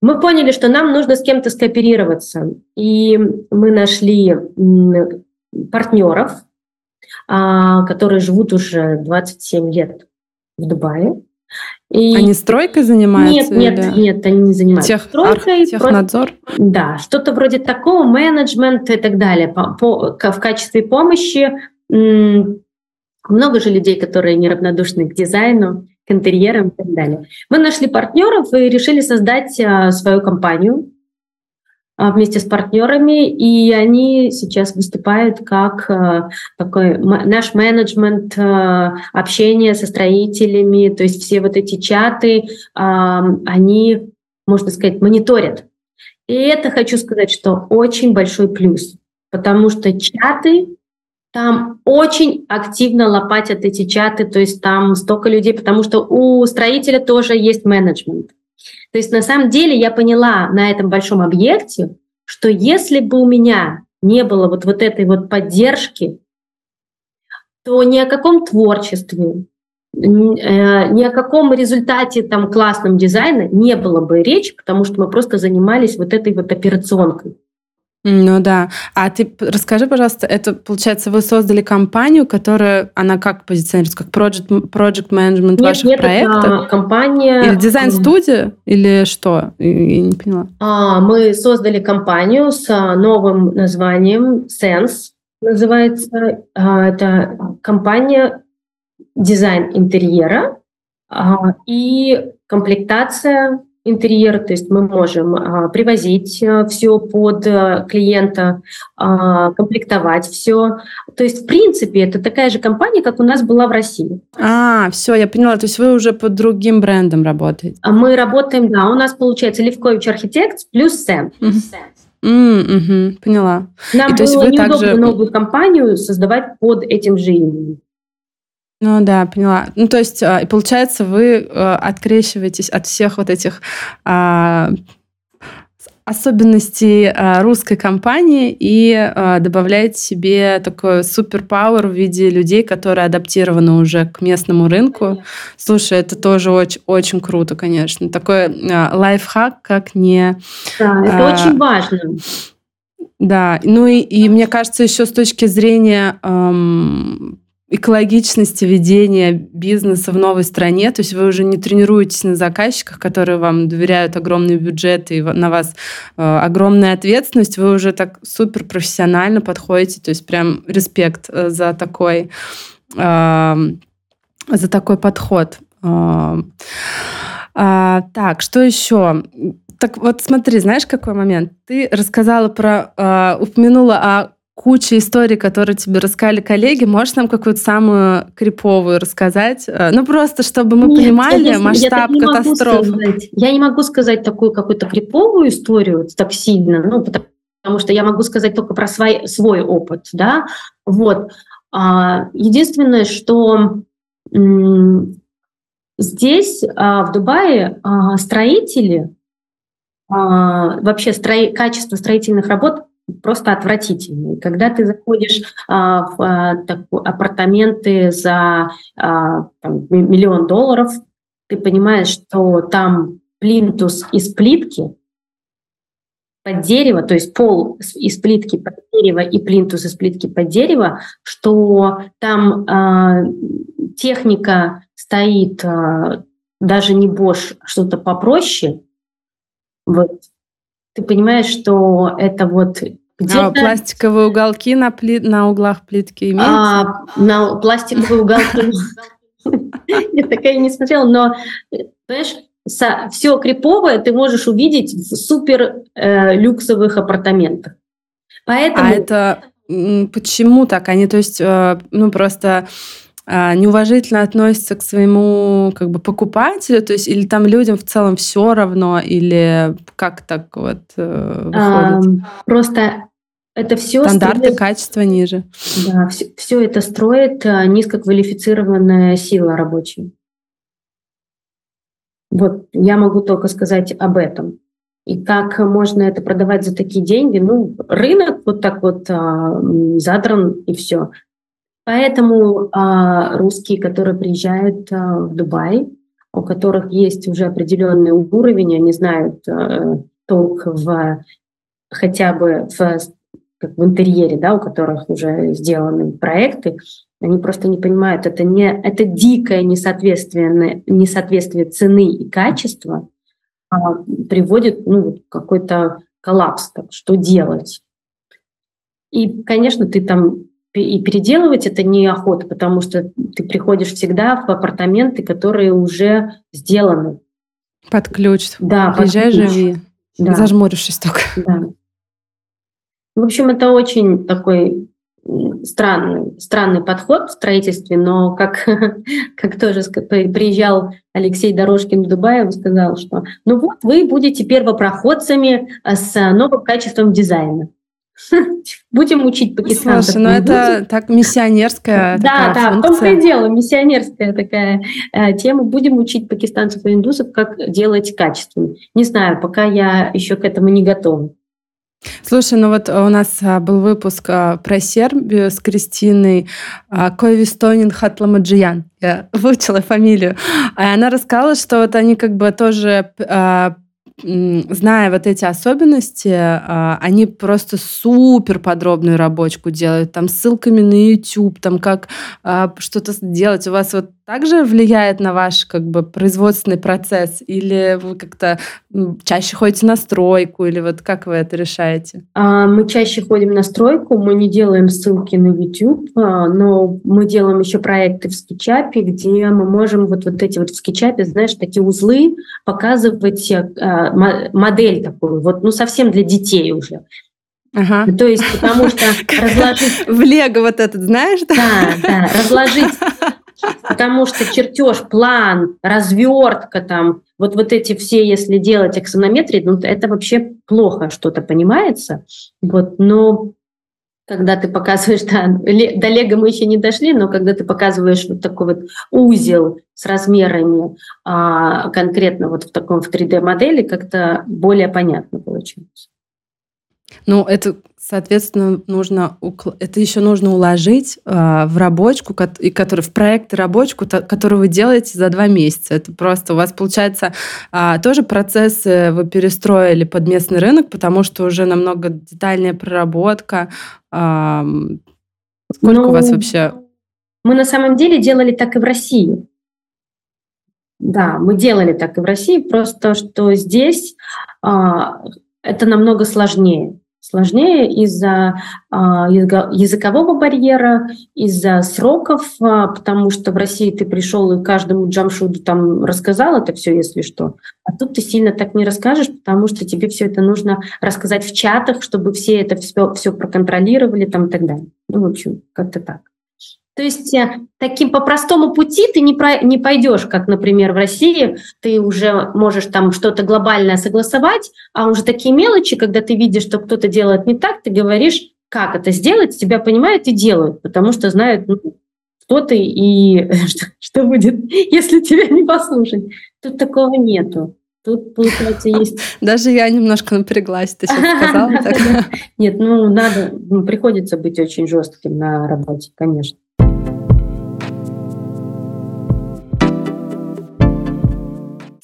Мы поняли, что нам нужно с кем-то скооперироваться. И мы нашли партнеров, которые живут уже 27 лет в Дубае. И... Они стройкой занимаются? Нет, нет, или... нет, они не занимаются Тех... стройкой. Технадзор? Просто... Да, что-то вроде такого, менеджмент и так далее. По, по, в качестве помощи много же людей, которые неравнодушны к дизайну, к интерьерам и так далее. Мы нашли партнеров и решили создать а, свою компанию а, вместе с партнерами, и они сейчас выступают как а, такой наш менеджмент общения со строителями, то есть все вот эти чаты, они, можно сказать, мониторят. И это хочу сказать, что очень большой плюс, потому что чаты там очень активно лопатят эти чаты, то есть там столько людей, потому что у строителя тоже есть менеджмент. То есть на самом деле я поняла на этом большом объекте, что если бы у меня не было вот, вот этой вот поддержки, то ни о каком творчестве, э, ни о каком результате там классном дизайна не было бы речи, потому что мы просто занимались вот этой вот операционкой. Ну да. А ты расскажи, пожалуйста, это, получается, вы создали компанию, которая, она как позиционируется? Как project, project management нет, ваших нет, проектов? Это компания... Или дизайн-студия? Или что? Я не поняла. А, мы создали компанию с а, новым названием Sense. Называется а, это компания дизайн интерьера и комплектация интерьер, то есть мы можем а, привозить а, все под а, клиента, а, комплектовать все. То есть, в принципе, это такая же компания, как у нас была в России. А, все, я поняла. То есть вы уже под другим брендом работаете? А мы работаем, да, у нас получается Левкович Архитект плюс Сен. Mm, угу, поняла. Нам И, то было неудобно также... новую компанию создавать под этим же именем. Ну да, поняла. Ну то есть, а, получается, вы э, открещиваетесь от всех вот этих а, особенностей а, русской компании и добавляете себе такой суперпауэр в виде людей, которые адаптированы уже к местному рынку. Слушай, это тоже очень, очень круто, конечно. Такой лайфхак, как не... Да, это а, очень важно. Да, ну и, и мне кажется, еще с точки зрения эм, экологичности ведения бизнеса в новой стране. То есть вы уже не тренируетесь на заказчиках, которые вам доверяют огромные бюджеты и на вас э, огромная ответственность. Вы уже так супер профессионально подходите. То есть прям респект за такой, э, за такой подход. Э, так, что еще? Так вот смотри, знаешь, какой момент? Ты рассказала про, э, упомянула о куча историй, которые тебе рассказали коллеги. Можешь нам какую-то самую криповую рассказать? Э, ну, просто чтобы мы Нет, понимали я, масштаб я катастрофы. Я не могу сказать такую какую-то криповую историю так сильно, ну, потому, потому что я могу сказать только про свой, свой опыт, да. Вот. А, единственное, что здесь, а, в Дубае, а, строители, вообще строи, качество строительных работ просто отвратительные. Когда ты заходишь а, в а, так, апартаменты за а, там, миллион долларов, ты понимаешь, что там плинтус из плитки под дерево, то есть пол из плитки под дерево и плинтус из плитки под дерево, что там э, техника стоит э, даже не Bosch, что-то попроще. Вот. Ты понимаешь, что это вот а пластиковые уголки на, пли... на углах плитки имеются? А, на пластиковые уголки я такая не смотрела, но, понимаешь, все криповое ты можешь увидеть в супер э, люксовых апартаментах. Поэтому... А это почему так? Они, то есть, э, ну, просто э, неуважительно относятся к своему как бы покупателю, то есть или там людям в целом все равно, или как так вот э, выходит? А, просто это все стандарты строит, качества ниже. Да, все, все это строит а, низкоквалифицированная сила рабочая. Вот я могу только сказать об этом. И как можно это продавать за такие деньги? Ну, рынок вот так вот а, задран и все. Поэтому а, русские, которые приезжают а, в Дубай, у которых есть уже определенный уровень, они знают а, толк в хотя бы в как в интерьере, да, у которых уже сделаны проекты, они просто не понимают, это, не, это дикое несоответствие, несоответствие цены и качества а, приводит ну, какой-то коллапс, так, что делать. И, конечно, ты там и переделывать это неохота, потому что ты приходишь всегда в апартаменты, которые уже сделаны. Под ключ. Да, Приезжай, живи. Да. Зажмурившись только. Да. В общем, это очень такой странный, странный подход в строительстве, но как, как тоже приезжал Алексей Дорожкин в Дубае, он сказал, что ну вот вы будете первопроходцами с новым качеством дизайна. Будем учить пакистанцев. Слушай, ну это так миссионерская Да, да, в том-то и дело, миссионерская такая э, тема. Будем учить пакистанцев и индусов, как делать качественно. Не знаю, пока я еще к этому не готова. Слушай, ну вот у нас а, был выпуск а, про Сербию с Кристиной а, Койвистонин Хатламаджиян. Я выучила фамилию. И она рассказала, что вот они как бы тоже зная вот эти особенности, они просто супер подробную рабочку делают, там ссылками на YouTube, там как что-то сделать. У вас вот также влияет на ваш как бы производственный процесс? Или вы как-то чаще ходите на стройку? Или вот как вы это решаете? А, мы чаще ходим на стройку, мы не делаем ссылки на YouTube, но мы делаем еще проекты в скетчапе, где мы можем вот, вот эти вот в скетчапе, знаешь, такие узлы показывать модель такую, вот, ну, совсем для детей уже. Ага. То есть, потому что разложить... В Лего вот этот, знаешь? Да, да, разложить Потому что чертеж, план, развертка там, вот, вот эти все, если делать аксонометрии, ну, это вообще плохо что-то понимается. Вот, но когда ты показываешь, да, до лего мы еще не дошли, но когда ты показываешь вот такой вот узел с размерами а, конкретно вот в таком в 3D-модели, как-то более понятно получается. Ну, это, соответственно, нужно это еще нужно уложить э, в рабочку, и который в проект рабочку, которую вы делаете за два месяца. Это просто у вас получается э, тоже процессы вы перестроили под местный рынок, потому что уже намного детальнее проработка. Э, сколько ну, у вас ну, вообще? Мы на самом деле делали так и в России. Да, мы делали так и в России, просто что здесь а, это намного сложнее. Сложнее из-за а, языкового барьера, из-за сроков, а, потому что в России ты пришел и каждому джамшуду там рассказал это все, если что. А тут ты сильно так не расскажешь, потому что тебе все это нужно рассказать в чатах, чтобы все это все, все проконтролировали там и так далее. Ну, в общем, как-то так. То есть э, таким по простому пути ты не, про, не пойдешь, как, например, в России, ты уже можешь там что-то глобальное согласовать, а уже такие мелочи, когда ты видишь, что кто-то делает не так, ты говоришь, как это сделать, тебя понимают и делают, потому что знают, ну, кто ты и что, что будет, если тебя не послушать. Тут такого нету. Тут, получается, есть... Даже я немножко напряглась, ты сейчас сказала. Нет, ну, надо, ну, приходится быть очень жестким на работе, конечно.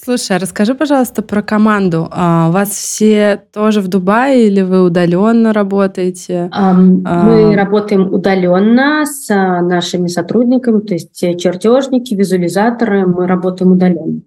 Слушай, а расскажи, пожалуйста, про команду. А, у вас все тоже в Дубае или вы удаленно работаете? Um, а... Мы работаем удаленно с а, нашими сотрудниками, то есть чертежники, визуализаторы, мы работаем удаленно.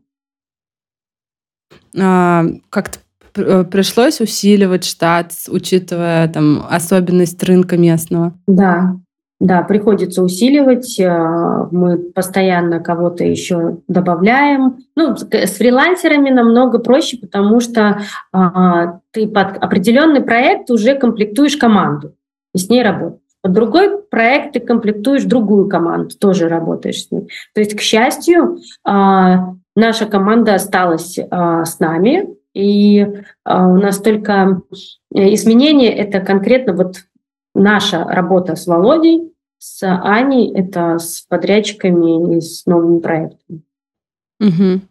А, как-то э, пришлось усиливать штат, учитывая там особенность рынка местного? Да, да, приходится усиливать. Э, мы постоянно кого-то еще добавляем. Ну, с фрилансерами намного проще, потому что а, ты под определенный проект уже комплектуешь команду и с ней работаешь. Под другой проект ты комплектуешь другую команду, тоже работаешь с ней. То есть, к счастью, а, наша команда осталась а, с нами, и у нас только изменения это конкретно вот наша работа с Володей, с Аней, это с подрядчиками и с новыми проектами. Угу.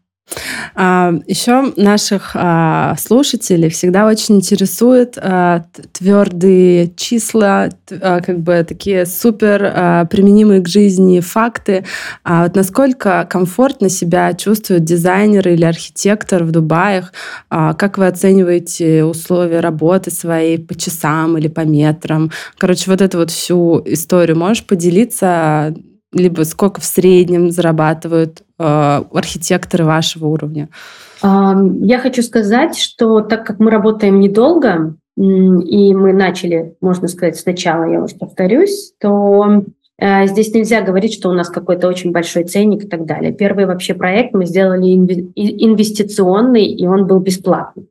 А, еще наших а, слушателей всегда очень интересуют а, твердые числа, как бы такие супер применимые к жизни факты. Вот насколько комфортно себя чувствует дизайнер или архитектор в Дубаях? А, как вы оцениваете условия работы своей по часам или по метрам? Короче, вот эту вот всю историю можешь поделиться? Либо сколько в среднем зарабатывают архитекторы вашего уровня? Я хочу сказать, что так как мы работаем недолго, и мы начали, можно сказать, сначала, я уже повторюсь, то э, здесь нельзя говорить, что у нас какой-то очень большой ценник и так далее. Первый вообще проект мы сделали инвестиционный, и он был бесплатный.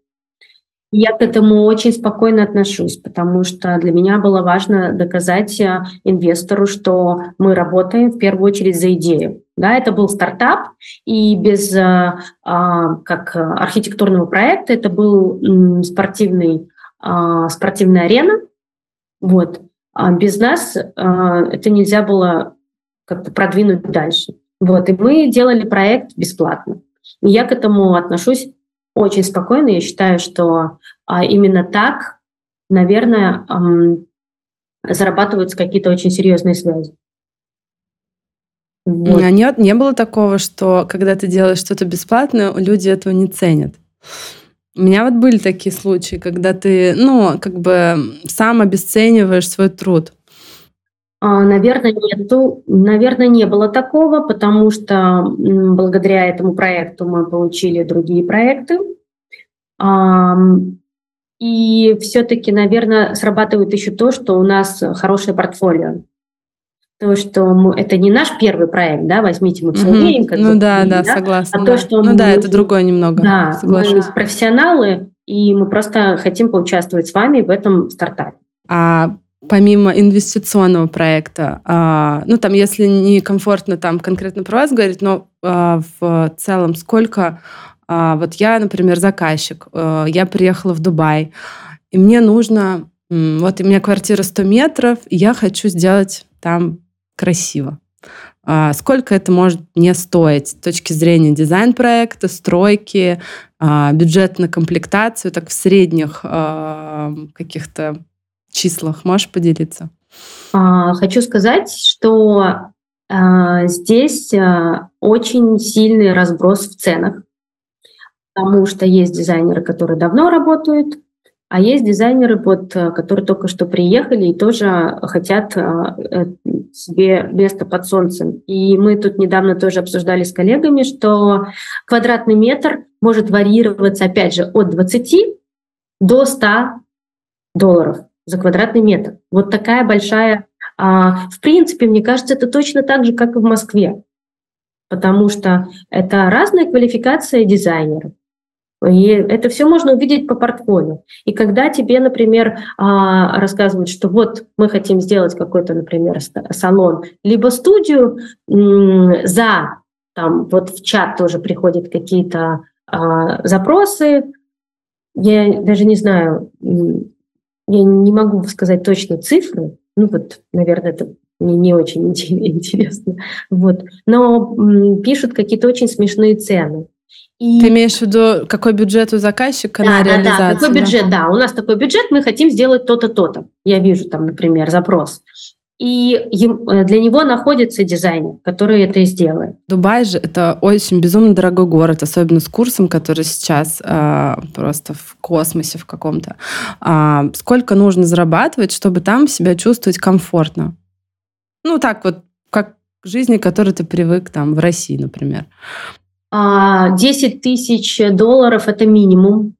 Я к этому очень спокойно отношусь, потому что для меня было важно доказать э, инвестору, что мы работаем в первую очередь за идею. Да, это был стартап, и без а, как архитектурного проекта это был спортивный, а, спортивная арена. Вот. А без нас это нельзя было как-то продвинуть дальше. Вот. И мы делали проект бесплатно. И я к этому отношусь очень спокойно. Я считаю, что а, именно так, наверное, зарабатываются какие-то очень серьезные связи. Вот. А нет, не было такого, что когда ты делаешь что-то бесплатно, люди этого не ценят. У меня вот были такие случаи, когда ты, ну, как бы сам обесцениваешь свой труд. А, наверное, нету. Наверное, не было такого, потому что благодаря этому проекту мы получили другие проекты. И все-таки, наверное, срабатывает еще то, что у нас хорошее портфолио. То, что мы, это не наш первый проект, да, возьмите мы Муцелеем. Угу. Ну да, да, да, согласна. А да. то, что ну мы, да, это другое немного. Да, соглашусь. мы профессионалы, и мы просто хотим поучаствовать с вами в этом стартапе. А помимо инвестиционного проекта, а, ну там, если не комфортно там конкретно про вас говорить, но а, в целом сколько, а, вот я, например, заказчик, а, я приехала в Дубай, и мне нужно, вот у меня квартира 100 метров, и я хочу сделать там красиво. Сколько это может мне стоить с точки зрения дизайн-проекта, стройки, бюджет на комплектацию, так в средних каких-то числах. Можешь поделиться? Хочу сказать, что здесь очень сильный разброс в ценах, потому что есть дизайнеры, которые давно работают, а есть дизайнеры, вот, которые только что приехали и тоже хотят э, себе место под солнцем. И мы тут недавно тоже обсуждали с коллегами, что квадратный метр может варьироваться, опять же, от 20 до 100 долларов за квадратный метр. Вот такая большая... А, в принципе, мне кажется, это точно так же, как и в Москве, потому что это разная квалификация дизайнеров. И это все можно увидеть по портфолио. И когда тебе, например, а, рассказывают, что вот мы хотим сделать какой-то, например, салон, либо студию за, там, вот в чат тоже приходят какие-то а, запросы, я даже не знаю, я не могу сказать точно цифры, ну вот, наверное, это мне не очень интересно, вот, но пишут какие-то очень смешные цены. И... Ты имеешь в виду, какой бюджет у заказчика да, на да, реализацию? Да, какой бюджет, да. У нас такой бюджет, мы хотим сделать то-то, то-то. Я вижу там, например, запрос. И э, для него находится дизайнер, который это и сделает. Дубай же это очень безумно дорогой город, особенно с курсом, который сейчас э, просто в космосе в каком-то. А, сколько нужно зарабатывать, чтобы там себя чувствовать комфортно? Ну так вот, как к жизни, к которой ты привык там в России, например. 10 а, тысяч долларов – это минимум.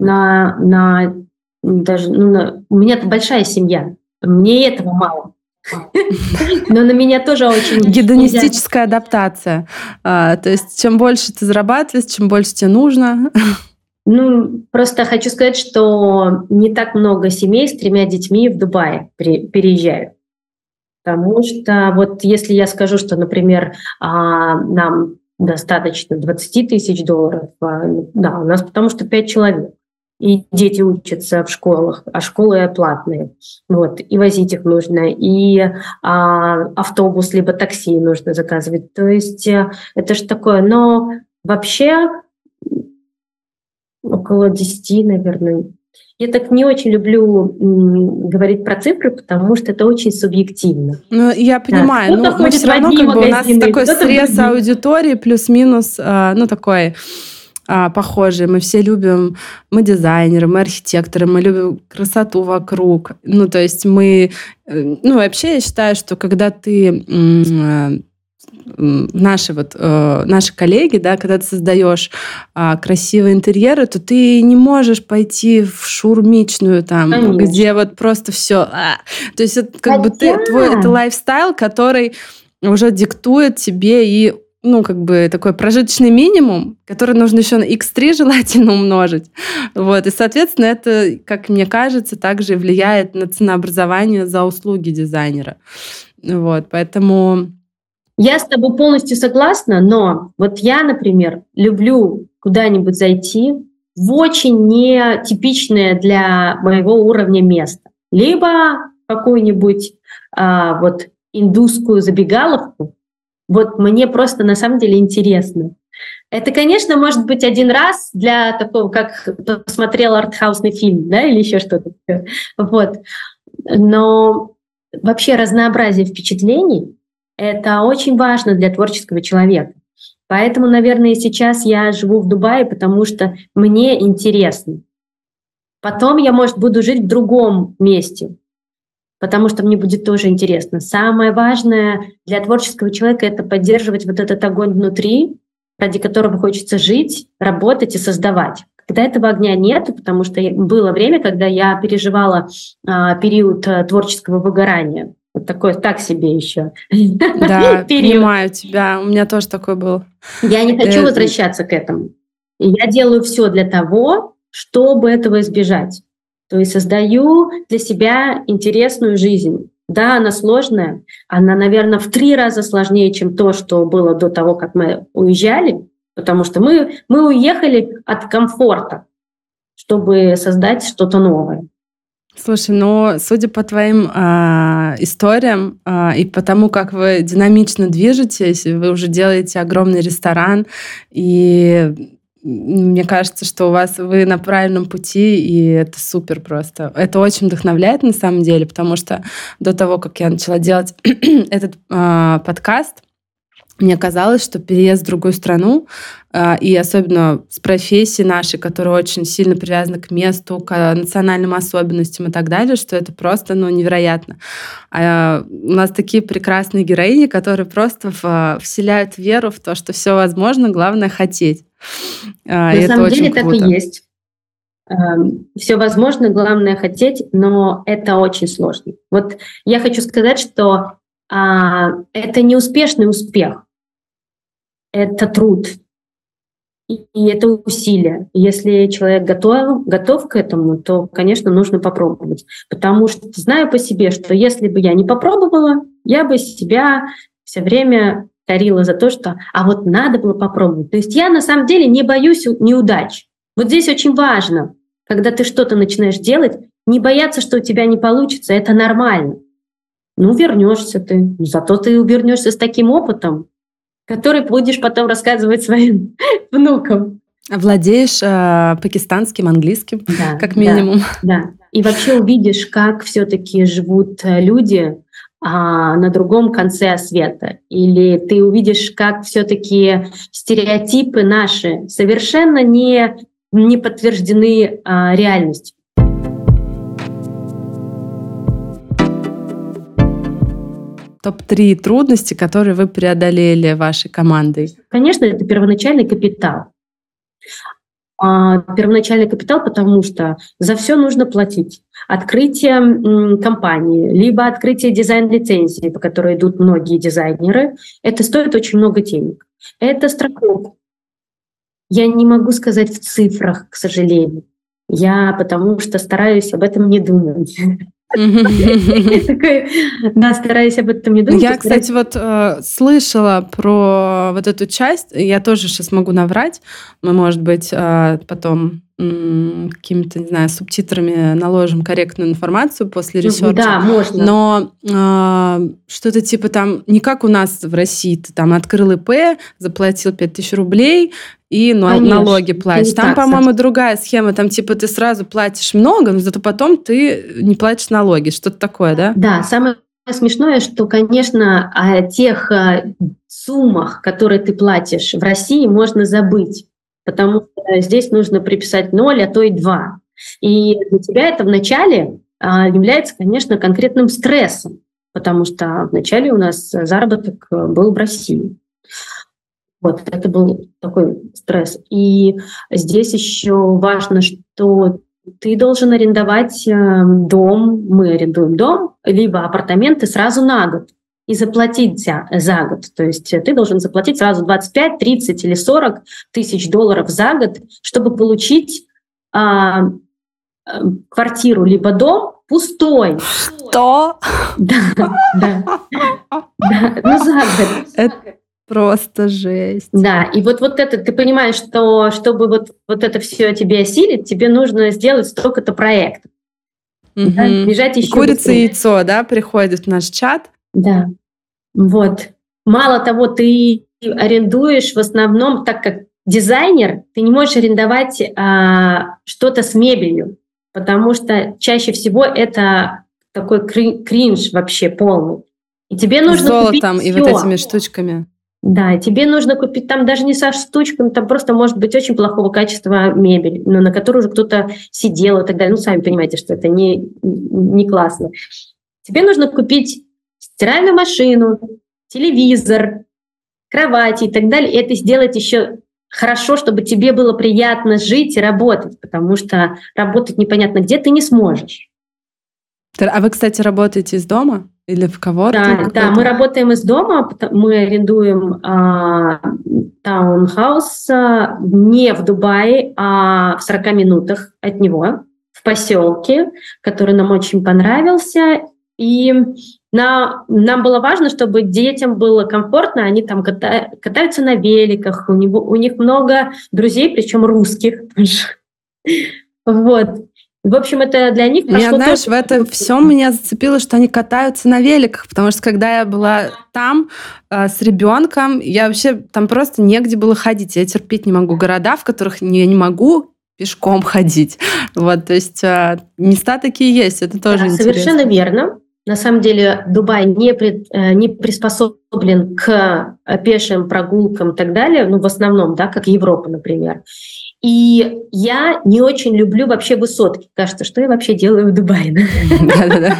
На, на, даже, ну, на, у меня большая семья, мне этого мало. Но на меня тоже очень... Гедонистическая адаптация. А, то есть чем больше ты зарабатываешь, чем больше тебе нужно. Ну, просто хочу сказать, что не так много семей с тремя детьми в Дубае переезжают. Потому что вот если я скажу, что, например, а, нам достаточно 20 тысяч долларов, а, да, у нас потому что 5 человек, и дети учатся в школах, а школы платные, вот, и возить их нужно, и а, автобус либо такси нужно заказывать, то есть э, это же такое, но Вообще около 10, наверное. Я так не очень люблю говорить про цифры, потому что это очень субъективно. Ну, я понимаю, да. но, все равно как бы у нас такой срез аудитории плюс-минус, а, ну, такой а, похожие. Мы все любим, мы дизайнеры, мы архитекторы, мы любим красоту вокруг. Ну, то есть мы... Э, ну, вообще я считаю, что когда ты э, наши вот э, наши коллеги, да, когда ты создаешь э, красивые интерьеры, то ты не можешь пойти в шурмичную там, Конечно. где вот просто все. А. То есть это как Хотя... бы ты твой это лайфстайл, который уже диктует тебе и ну, как бы такой прожиточный минимум, который нужно еще на x3 желательно умножить. Вот. И, соответственно, это, как мне кажется, также влияет на ценообразование за услуги дизайнера. Вот. Поэтому я с тобой полностью согласна, но вот я, например, люблю куда-нибудь зайти в очень нетипичное для моего уровня место. Либо какую-нибудь а, вот индусскую забегаловку. Вот мне просто на самом деле интересно. Это, конечно, может быть один раз для такого, как посмотрел артхаусный фильм, да, или еще что-то. Вот. Но вообще разнообразие впечатлений это очень важно для творческого человека. Поэтому, наверное, сейчас я живу в Дубае, потому что мне интересно. Потом я, может, буду жить в другом месте, потому что мне будет тоже интересно. Самое важное для творческого человека — это поддерживать вот этот огонь внутри, ради которого хочется жить, работать и создавать. Когда этого огня нет, потому что было время, когда я переживала а, период а, творческого выгорания. Вот такое так себе еще. Да, понимаю тебя. У меня тоже такой был. Я не хочу э, возвращаться к этому. Я делаю все для того, чтобы этого избежать. То есть создаю для себя интересную жизнь. Да, она сложная. Она, наверное, в три раза сложнее, чем то, что было до того, как мы уезжали. Потому что мы, мы уехали от комфорта, чтобы создать что-то новое. Слушай, ну, судя по твоим э, историям э, и по тому, как вы динамично движетесь, вы уже делаете огромный ресторан, и мне кажется, что у вас вы на правильном пути, и это супер просто. Это очень вдохновляет на самом деле, потому что до того, как я начала делать этот э, подкаст, мне казалось, что переезд в другую страну, а, и особенно с профессией нашей, которая очень сильно привязана к месту, к национальным особенностям и так далее, что это просто ну, невероятно. А у нас такие прекрасные героини, которые просто вселяют веру в то, что все возможно, главное хотеть. А, На самом деле так и есть. Все возможно, главное хотеть, но это очень сложно. Вот я хочу сказать, что а, это не успешный успех это труд, и это усилие. Если человек готов, готов к этому, то, конечно, нужно попробовать. Потому что знаю по себе, что если бы я не попробовала, я бы себя все время корила за то, что «а вот надо было попробовать». То есть я на самом деле не боюсь неудач. Вот здесь очень важно, когда ты что-то начинаешь делать, не бояться, что у тебя не получится, это нормально. Ну, вернешься ты. Зато ты вернешься с таким опытом, который будешь потом рассказывать своим внукам. Владеешь э, пакистанским, английским, да, как минимум. Да, да. И вообще увидишь, как все-таки живут э, люди а, на другом конце света. Или ты увидишь, как все-таки стереотипы наши совершенно не, не подтверждены а, реальностью. Топ-3 трудности, которые вы преодолели вашей командой? Конечно, это первоначальный капитал. А, первоначальный капитал, потому что за все нужно платить. Открытие компании, либо открытие дизайн-лицензии, по которой идут многие дизайнеры, это стоит очень много денег. Это страховка. Я не могу сказать в цифрах, к сожалению. Я потому что стараюсь об этом не думать. Да, стараюсь об этом не думать. Я, кстати, вот э, слышала про вот эту часть, я тоже сейчас могу наврать, мы, может быть, э, потом какими-то, не знаю, субтитрами наложим корректную информацию после research а. Да, можно. Но э, что-то типа там, не как у нас в России, ты там открыл ИП, заплатил 5000 рублей, и Конечно, налоги платишь. Там, по-моему, другая схема. Там типа ты сразу платишь много, но зато потом ты не платишь налоги. Что-то такое, да? Да, самое смешное, что, конечно, о тех э, суммах, которые ты платишь в России, можно забыть, потому что здесь нужно приписать ноль, а то и два. И для тебя это вначале а, является, конечно, конкретным стрессом, потому что вначале у нас заработок э, был в России. Вот, это был такой стресс. И здесь еще важно, что ты должен арендовать э, дом, мы арендуем дом, либо апартаменты сразу на год и заплатить за, за год. То есть ты должен заплатить сразу 25, 30 или 40 тысяч долларов за год, чтобы получить а, э, квартиру либо дом пустой. Что? Да, да. да. Ну, за год. Просто жесть. Да, и вот, вот это, ты понимаешь, что чтобы вот, вот это все тебе осилить, тебе нужно сделать столько-то проектов. Угу. Да, бежать еще Курица и яйцо, да, приходит в наш чат. Да, вот. Мало того, ты арендуешь в основном, так как дизайнер, ты не можешь арендовать а, что-то с мебелью, потому что чаще всего это такой кринж вообще полный. И тебе нужно Золотом купить и все. вот этими штучками. Да, тебе нужно купить там даже не со штучками, там просто может быть очень плохого качества мебель, но на которой уже кто-то сидел и так далее. Ну, сами понимаете, что это не, не классно. Тебе нужно купить стиральную машину, телевизор, кровати и так далее. И это сделать еще хорошо, чтобы тебе было приятно жить и работать, потому что работать непонятно где ты не сможешь. А вы, кстати, работаете из дома? Или в кого? Да, да, мы работаем из дома, мы арендуем а, таунхаус а, не в Дубае, а в 40 минутах от него, в поселке, который нам очень понравился. И на, нам было важно, чтобы детям было комфортно, они там ката, катаются на великах, у, него, у них много друзей, причем русских. Вот. В общем, это для них... Меня, знаешь, в этом всем меня зацепило, что они катаются на великах, потому что когда я была там э, с ребенком, я вообще там просто негде было ходить. Я терпеть не могу города, в которых я не могу пешком ходить. Вот, то есть э, места такие есть, это тоже да, интересно. Совершенно верно. На самом деле Дубай не, пред, э, не приспособлен к э, пешим прогулкам и так далее, ну, в основном, да, как Европа, например. И я не очень люблю вообще высотки. Кажется, что я вообще делаю в Дубае.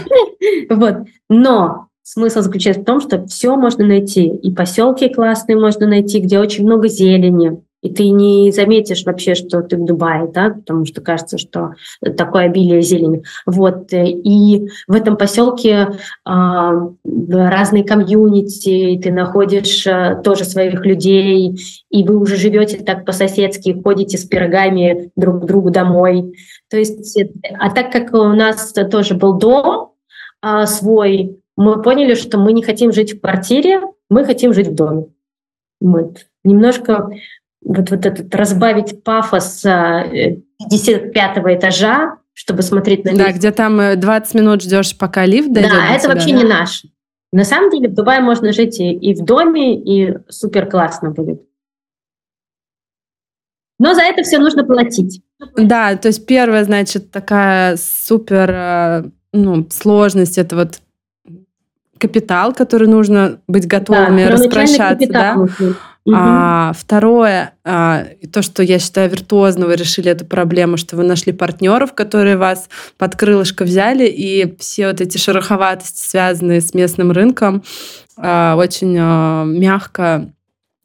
Вот. Но смысл заключается в том, что все можно найти. И поселки классные можно найти, где очень много зелени, и ты не заметишь вообще, что ты в Дубае, да, потому что кажется, что такое обилие зелени. Вот. И в этом поселке а, разные комьюнити, ты находишь а, тоже своих людей, и вы уже живете так по-соседски, ходите с пирогами друг к другу домой. То есть, а так как у нас тоже был дом а, свой, мы поняли, что мы не хотим жить в квартире, мы хотим жить в доме. Вот. Немножко вот, вот этот разбавить пафос 55 э, этажа, чтобы смотреть на лифт. Да, где там 20 э, минут ждешь, пока лифт дойдет. Да, это тебя, вообще да? не наш. На самом деле в Дубае можно жить и, и в доме, и супер классно будет. Но за это все нужно платить. Да, то есть первая, значит, такая супер э, ну, сложность, это вот капитал, который нужно быть готовыми да, распрощаться. Да? Угу. А, второе, а, то, что я считаю виртуозно, вы решили эту проблему, что вы нашли партнеров, которые вас под крылышко взяли, и все вот эти шероховатости, связанные с местным рынком, а, очень а, мягко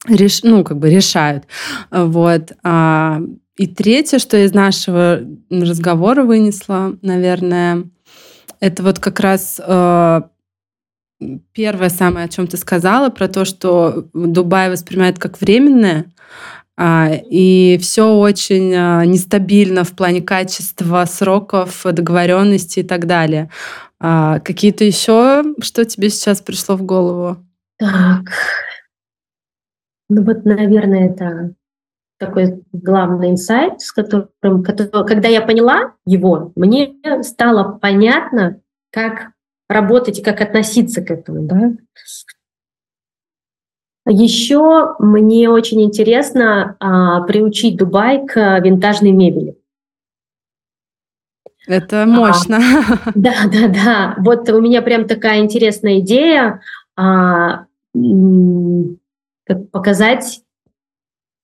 реш, ну, как бы решают. Вот. А, и третье, что из нашего разговора вынесла, наверное, это вот как раз а, первое самое, о чем ты сказала, про то, что Дубай воспринимает как временное, а, и все очень а, нестабильно в плане качества, сроков, договоренности и так далее. А, какие-то еще, что тебе сейчас пришло в голову? Так, ну вот, наверное, это такой главный инсайт, с которым, который, когда я поняла его, мне стало понятно, как работать и как относиться к этому. Да? Еще мне очень интересно а, приучить Дубай к винтажной мебели. Это мощно. А, да, да, да. Вот у меня прям такая интересная идея а, как показать,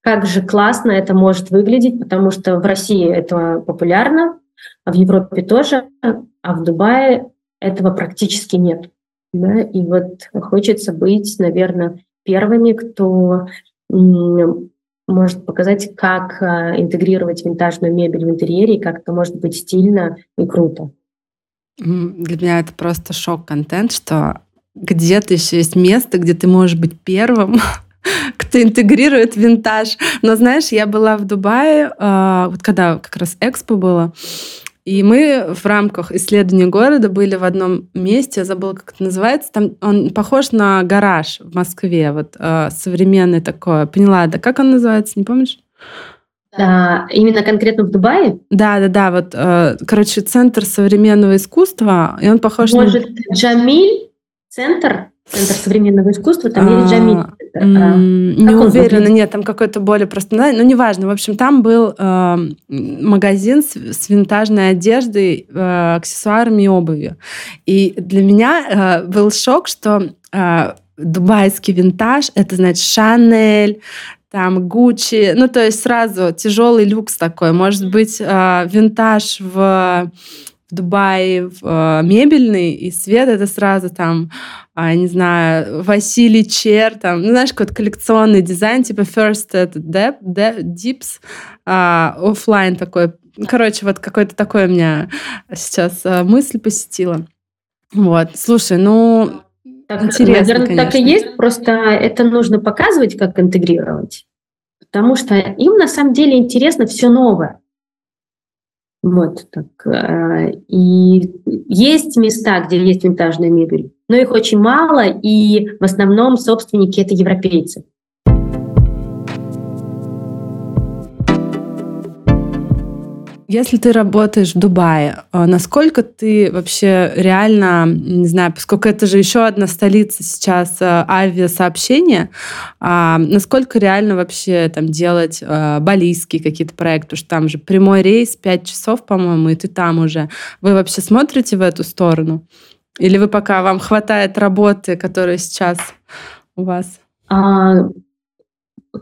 как же классно это может выглядеть, потому что в России это популярно, а в Европе тоже, а в Дубае этого практически нет. Да? И вот хочется быть, наверное, первыми, кто может показать, как а, интегрировать винтажную мебель в интерьере и как это может быть стильно и круто. Для меня это просто шок-контент, что где-то еще есть место, где ты можешь быть первым, кто интегрирует винтаж. Но знаешь, я была в Дубае, а, вот когда как раз экспо было, и мы в рамках исследования города были в одном месте, я забыла, как это называется. Там он похож на гараж в Москве, вот э, современный такой. Поняла, да? Как он называется, не помнишь? Да, именно конкретно в Дубае? Да, да, да. Вот, э, короче, центр современного искусства, и он похож Может, на... Джамиль центр? Центр современного искусства, там а, есть Джамиль. А, не уверена, нет, там какой-то более просто, ну неважно. В общем, там был э, магазин с, с винтажной одеждой, э, аксессуарами и обувью. И для меня э, был шок, что э, дубайский винтаж это значит Шанель, там Гуччи, ну то есть сразу тяжелый люкс такой. Может быть э, винтаж в в Дубае в, э, мебельный, и свет это сразу там, э, не знаю, Василий Чер, там, ну, знаешь, какой-то коллекционный дизайн, типа First это Dep, Dep, Dips, э, офлайн такой. Короче, вот какой-то такой у меня сейчас э, мысль посетила. Вот, слушай, ну, так, интересно, Наверное, конечно. так и есть, просто это нужно показывать, как интегрировать. Потому что им на самом деле интересно все новое. Вот так. Э, и есть места, где есть винтажная мебель, но их очень мало, и в основном собственники это европейцы. Если ты работаешь в Дубае, а насколько ты вообще реально, не знаю, поскольку это же еще одна столица сейчас а, авиасообщения, а, насколько реально вообще там делать балийские какие-то проекты, потому что там же прямой рейс 5 часов, по-моему, и ты там уже. Вы вообще смотрите в эту сторону? Или вы пока вам хватает работы, которая сейчас у вас? А,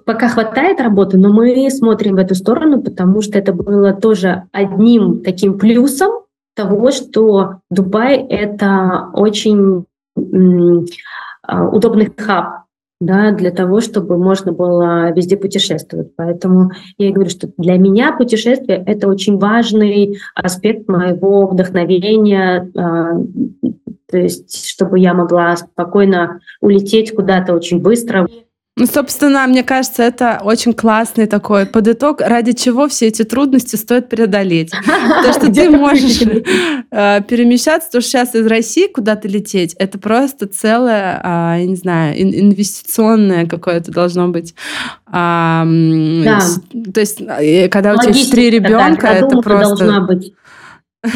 пока хватает работы, но мы смотрим в эту сторону, потому что это было тоже одним таким плюсом того, что Дубай — это очень а, удобный хаб да, для того, чтобы можно было везде путешествовать. Поэтому я говорю, что для меня путешествие — это очень важный аспект моего вдохновения, а, то есть чтобы я могла спокойно улететь куда-то очень быстро. Ну, собственно, мне кажется, это очень классный такой подыток, ради чего все эти трудности стоит преодолеть. То, что ты можешь э, перемещаться, то, что сейчас из России куда-то лететь, это просто целое, а, я не знаю, инвестиционное какое-то должно быть. То есть, э, когда у тебя три ребенка, это просто...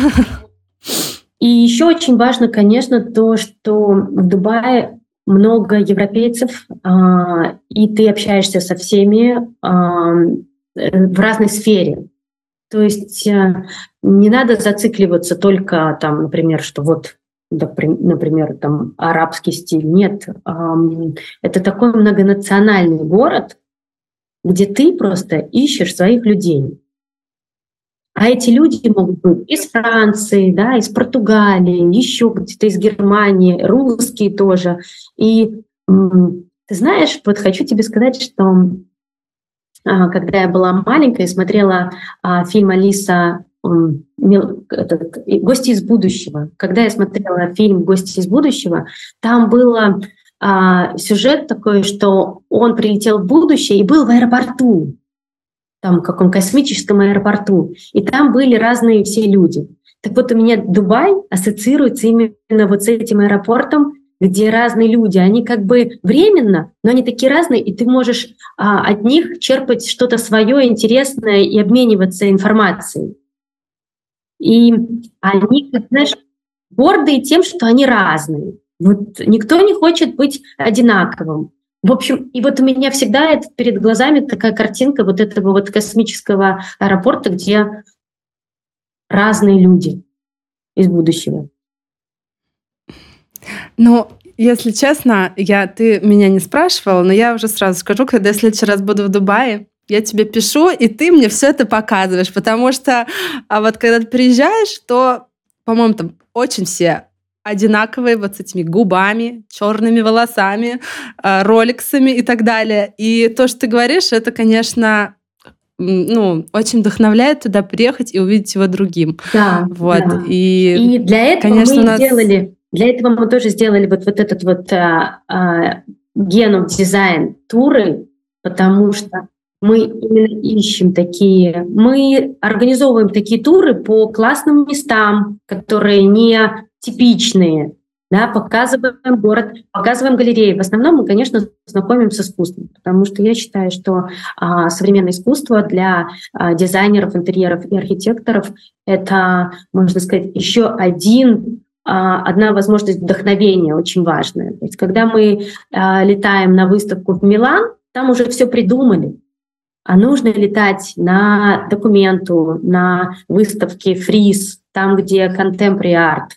И еще очень важно, конечно, то, что в Дубае много европейцев, а, и ты общаешься со всеми а, в разной сфере. То есть э, не надо зацикливаться только там, например, что вот например, там арабский стиль. Нет, это такой многонациональный город, где ты просто ищешь своих людей. А эти люди могут быть из Франции, да, из Португалии, еще где-то из Германии, русские тоже. И ты знаешь, вот хочу тебе сказать, что а, когда я была маленькая и смотрела а, фильм Алиса «Гости из будущего». Когда я смотрела фильм «Гости из будущего», там было а, сюжет такой, что он прилетел в будущее и был в аэропорту там, каком космическом аэропорту, и там были разные все люди. Так вот, у меня Дубай ассоциируется именно вот с этим аэропортом, где разные люди, они как бы временно, но они такие разные, и ты можешь а, от них черпать что-то свое интересное и обмениваться информацией. И они, знаешь, гордые тем, что они разные. Вот никто не хочет быть одинаковым. В общем, и вот у меня всегда это перед глазами такая картинка вот этого вот космического аэропорта, где разные люди из будущего. Ну, если честно, я, ты меня не спрашивала, но я уже сразу скажу, когда я в следующий раз буду в Дубае, я тебе пишу, и ты мне все это показываешь, потому что а вот когда ты приезжаешь, то, по-моему, там очень все одинаковые, вот с этими губами, черными волосами, а, роликсами и так далее. И то, что ты говоришь, это, конечно, ну, очень вдохновляет туда приехать и увидеть его другим. Да. Вот. Да. И, и для этого конечно, мы нас... сделали, для этого мы тоже сделали вот, вот этот вот а, а, генов дизайн туры, потому что мы именно ищем такие, мы организовываем такие туры по классным местам, которые не типичные, да, показываем город, показываем галереи. В основном мы, конечно, знакомим с искусством, потому что я считаю, что а, современное искусство для а, дизайнеров, интерьеров и архитекторов это, можно сказать, еще один а, одна возможность вдохновения очень важная. То есть, когда мы а, летаем на выставку в Милан, там уже все придумали, а нужно летать на документу, на выставке фриз, там, где contemporary art,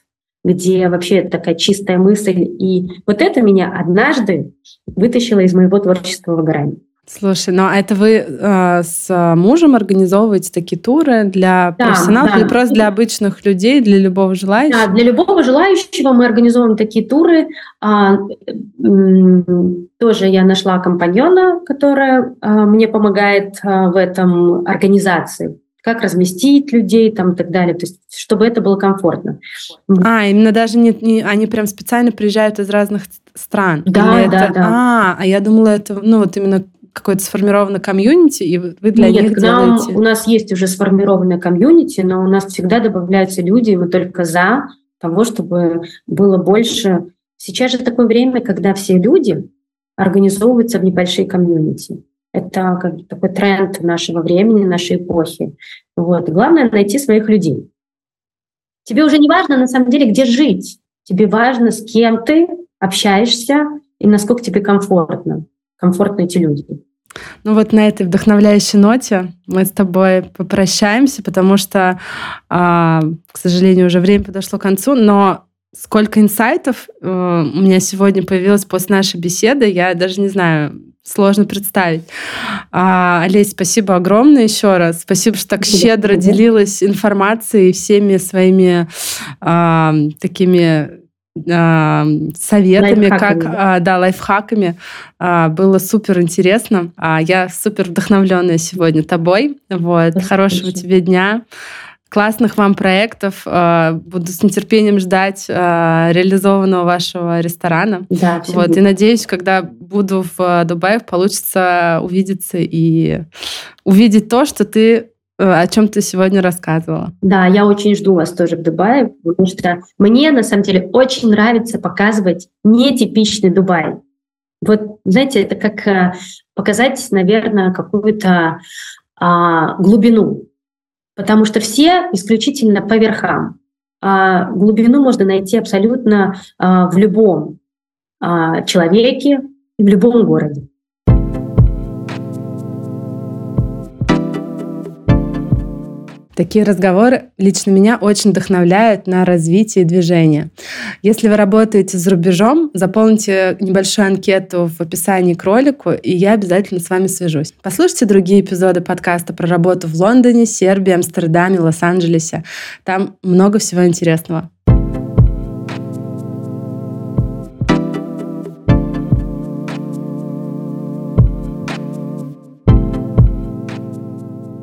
где вообще такая чистая мысль. И вот это меня однажды вытащило из моего творческого выгорания. Слушай, ну а это вы э, с мужем организовываете такие туры для да, профессионалов да. или просто для обычных людей, для любого желающего? Да, для любого желающего мы организовываем такие туры. А, тоже я нашла компаньона, которая а, мне помогает а, в этом организации как разместить людей там и так далее, то есть чтобы это было комфортно. А, именно даже не, не они прям специально приезжают из разных стран. Да, Или да, это... да. А, а я думала, это ну вот именно какое-то сформированное комьюнити, и вы для Нет, них нам, делаете... у нас есть уже сформированное комьюнити, но у нас всегда добавляются люди, и мы только за того, чтобы было больше. Сейчас же такое время, когда все люди организовываются в небольшие комьюнити. Это как бы такой тренд нашего времени, нашей эпохи. Вот. Главное найти своих людей. Тебе уже не важно, на самом деле, где жить. Тебе важно, с кем ты общаешься и насколько тебе комфортно. Комфортны эти люди. Ну вот на этой вдохновляющей ноте мы с тобой попрощаемся, потому что, а, к сожалению, уже время подошло к концу, но сколько инсайтов э, у меня сегодня появилось после нашей беседы, я даже не знаю, сложно представить. А, Олесь, спасибо огромное еще раз. Спасибо, что так щедро делилась информацией всеми своими а, такими а, советами, как а, да, лайфхаками. А, было супер интересно. А, я супер вдохновленная сегодня тобой. Вот. Спасибо. Хорошего тебе дня. Классных вам проектов. Буду с нетерпением ждать реализованного вашего ресторана. Да, вот. И надеюсь, когда буду в а, Дубае, получится увидеться и увидеть то, что ты о чем ты сегодня рассказывала. Да, я очень жду вас тоже в Дубае, потому что мне, на самом деле, очень нравится показывать нетипичный Дубай. Вот, знаете, это как показать, наверное, какую-то а, глубину потому что все исключительно по верхам. А глубину можно найти абсолютно а, в любом а, человеке и в любом городе. Такие разговоры лично меня очень вдохновляют на развитие движения. Если вы работаете за рубежом, заполните небольшую анкету в описании к ролику, и я обязательно с вами свяжусь. Послушайте другие эпизоды подкаста про работу в Лондоне, Сербии, Амстердаме, Лос-Анджелесе. Там много всего интересного.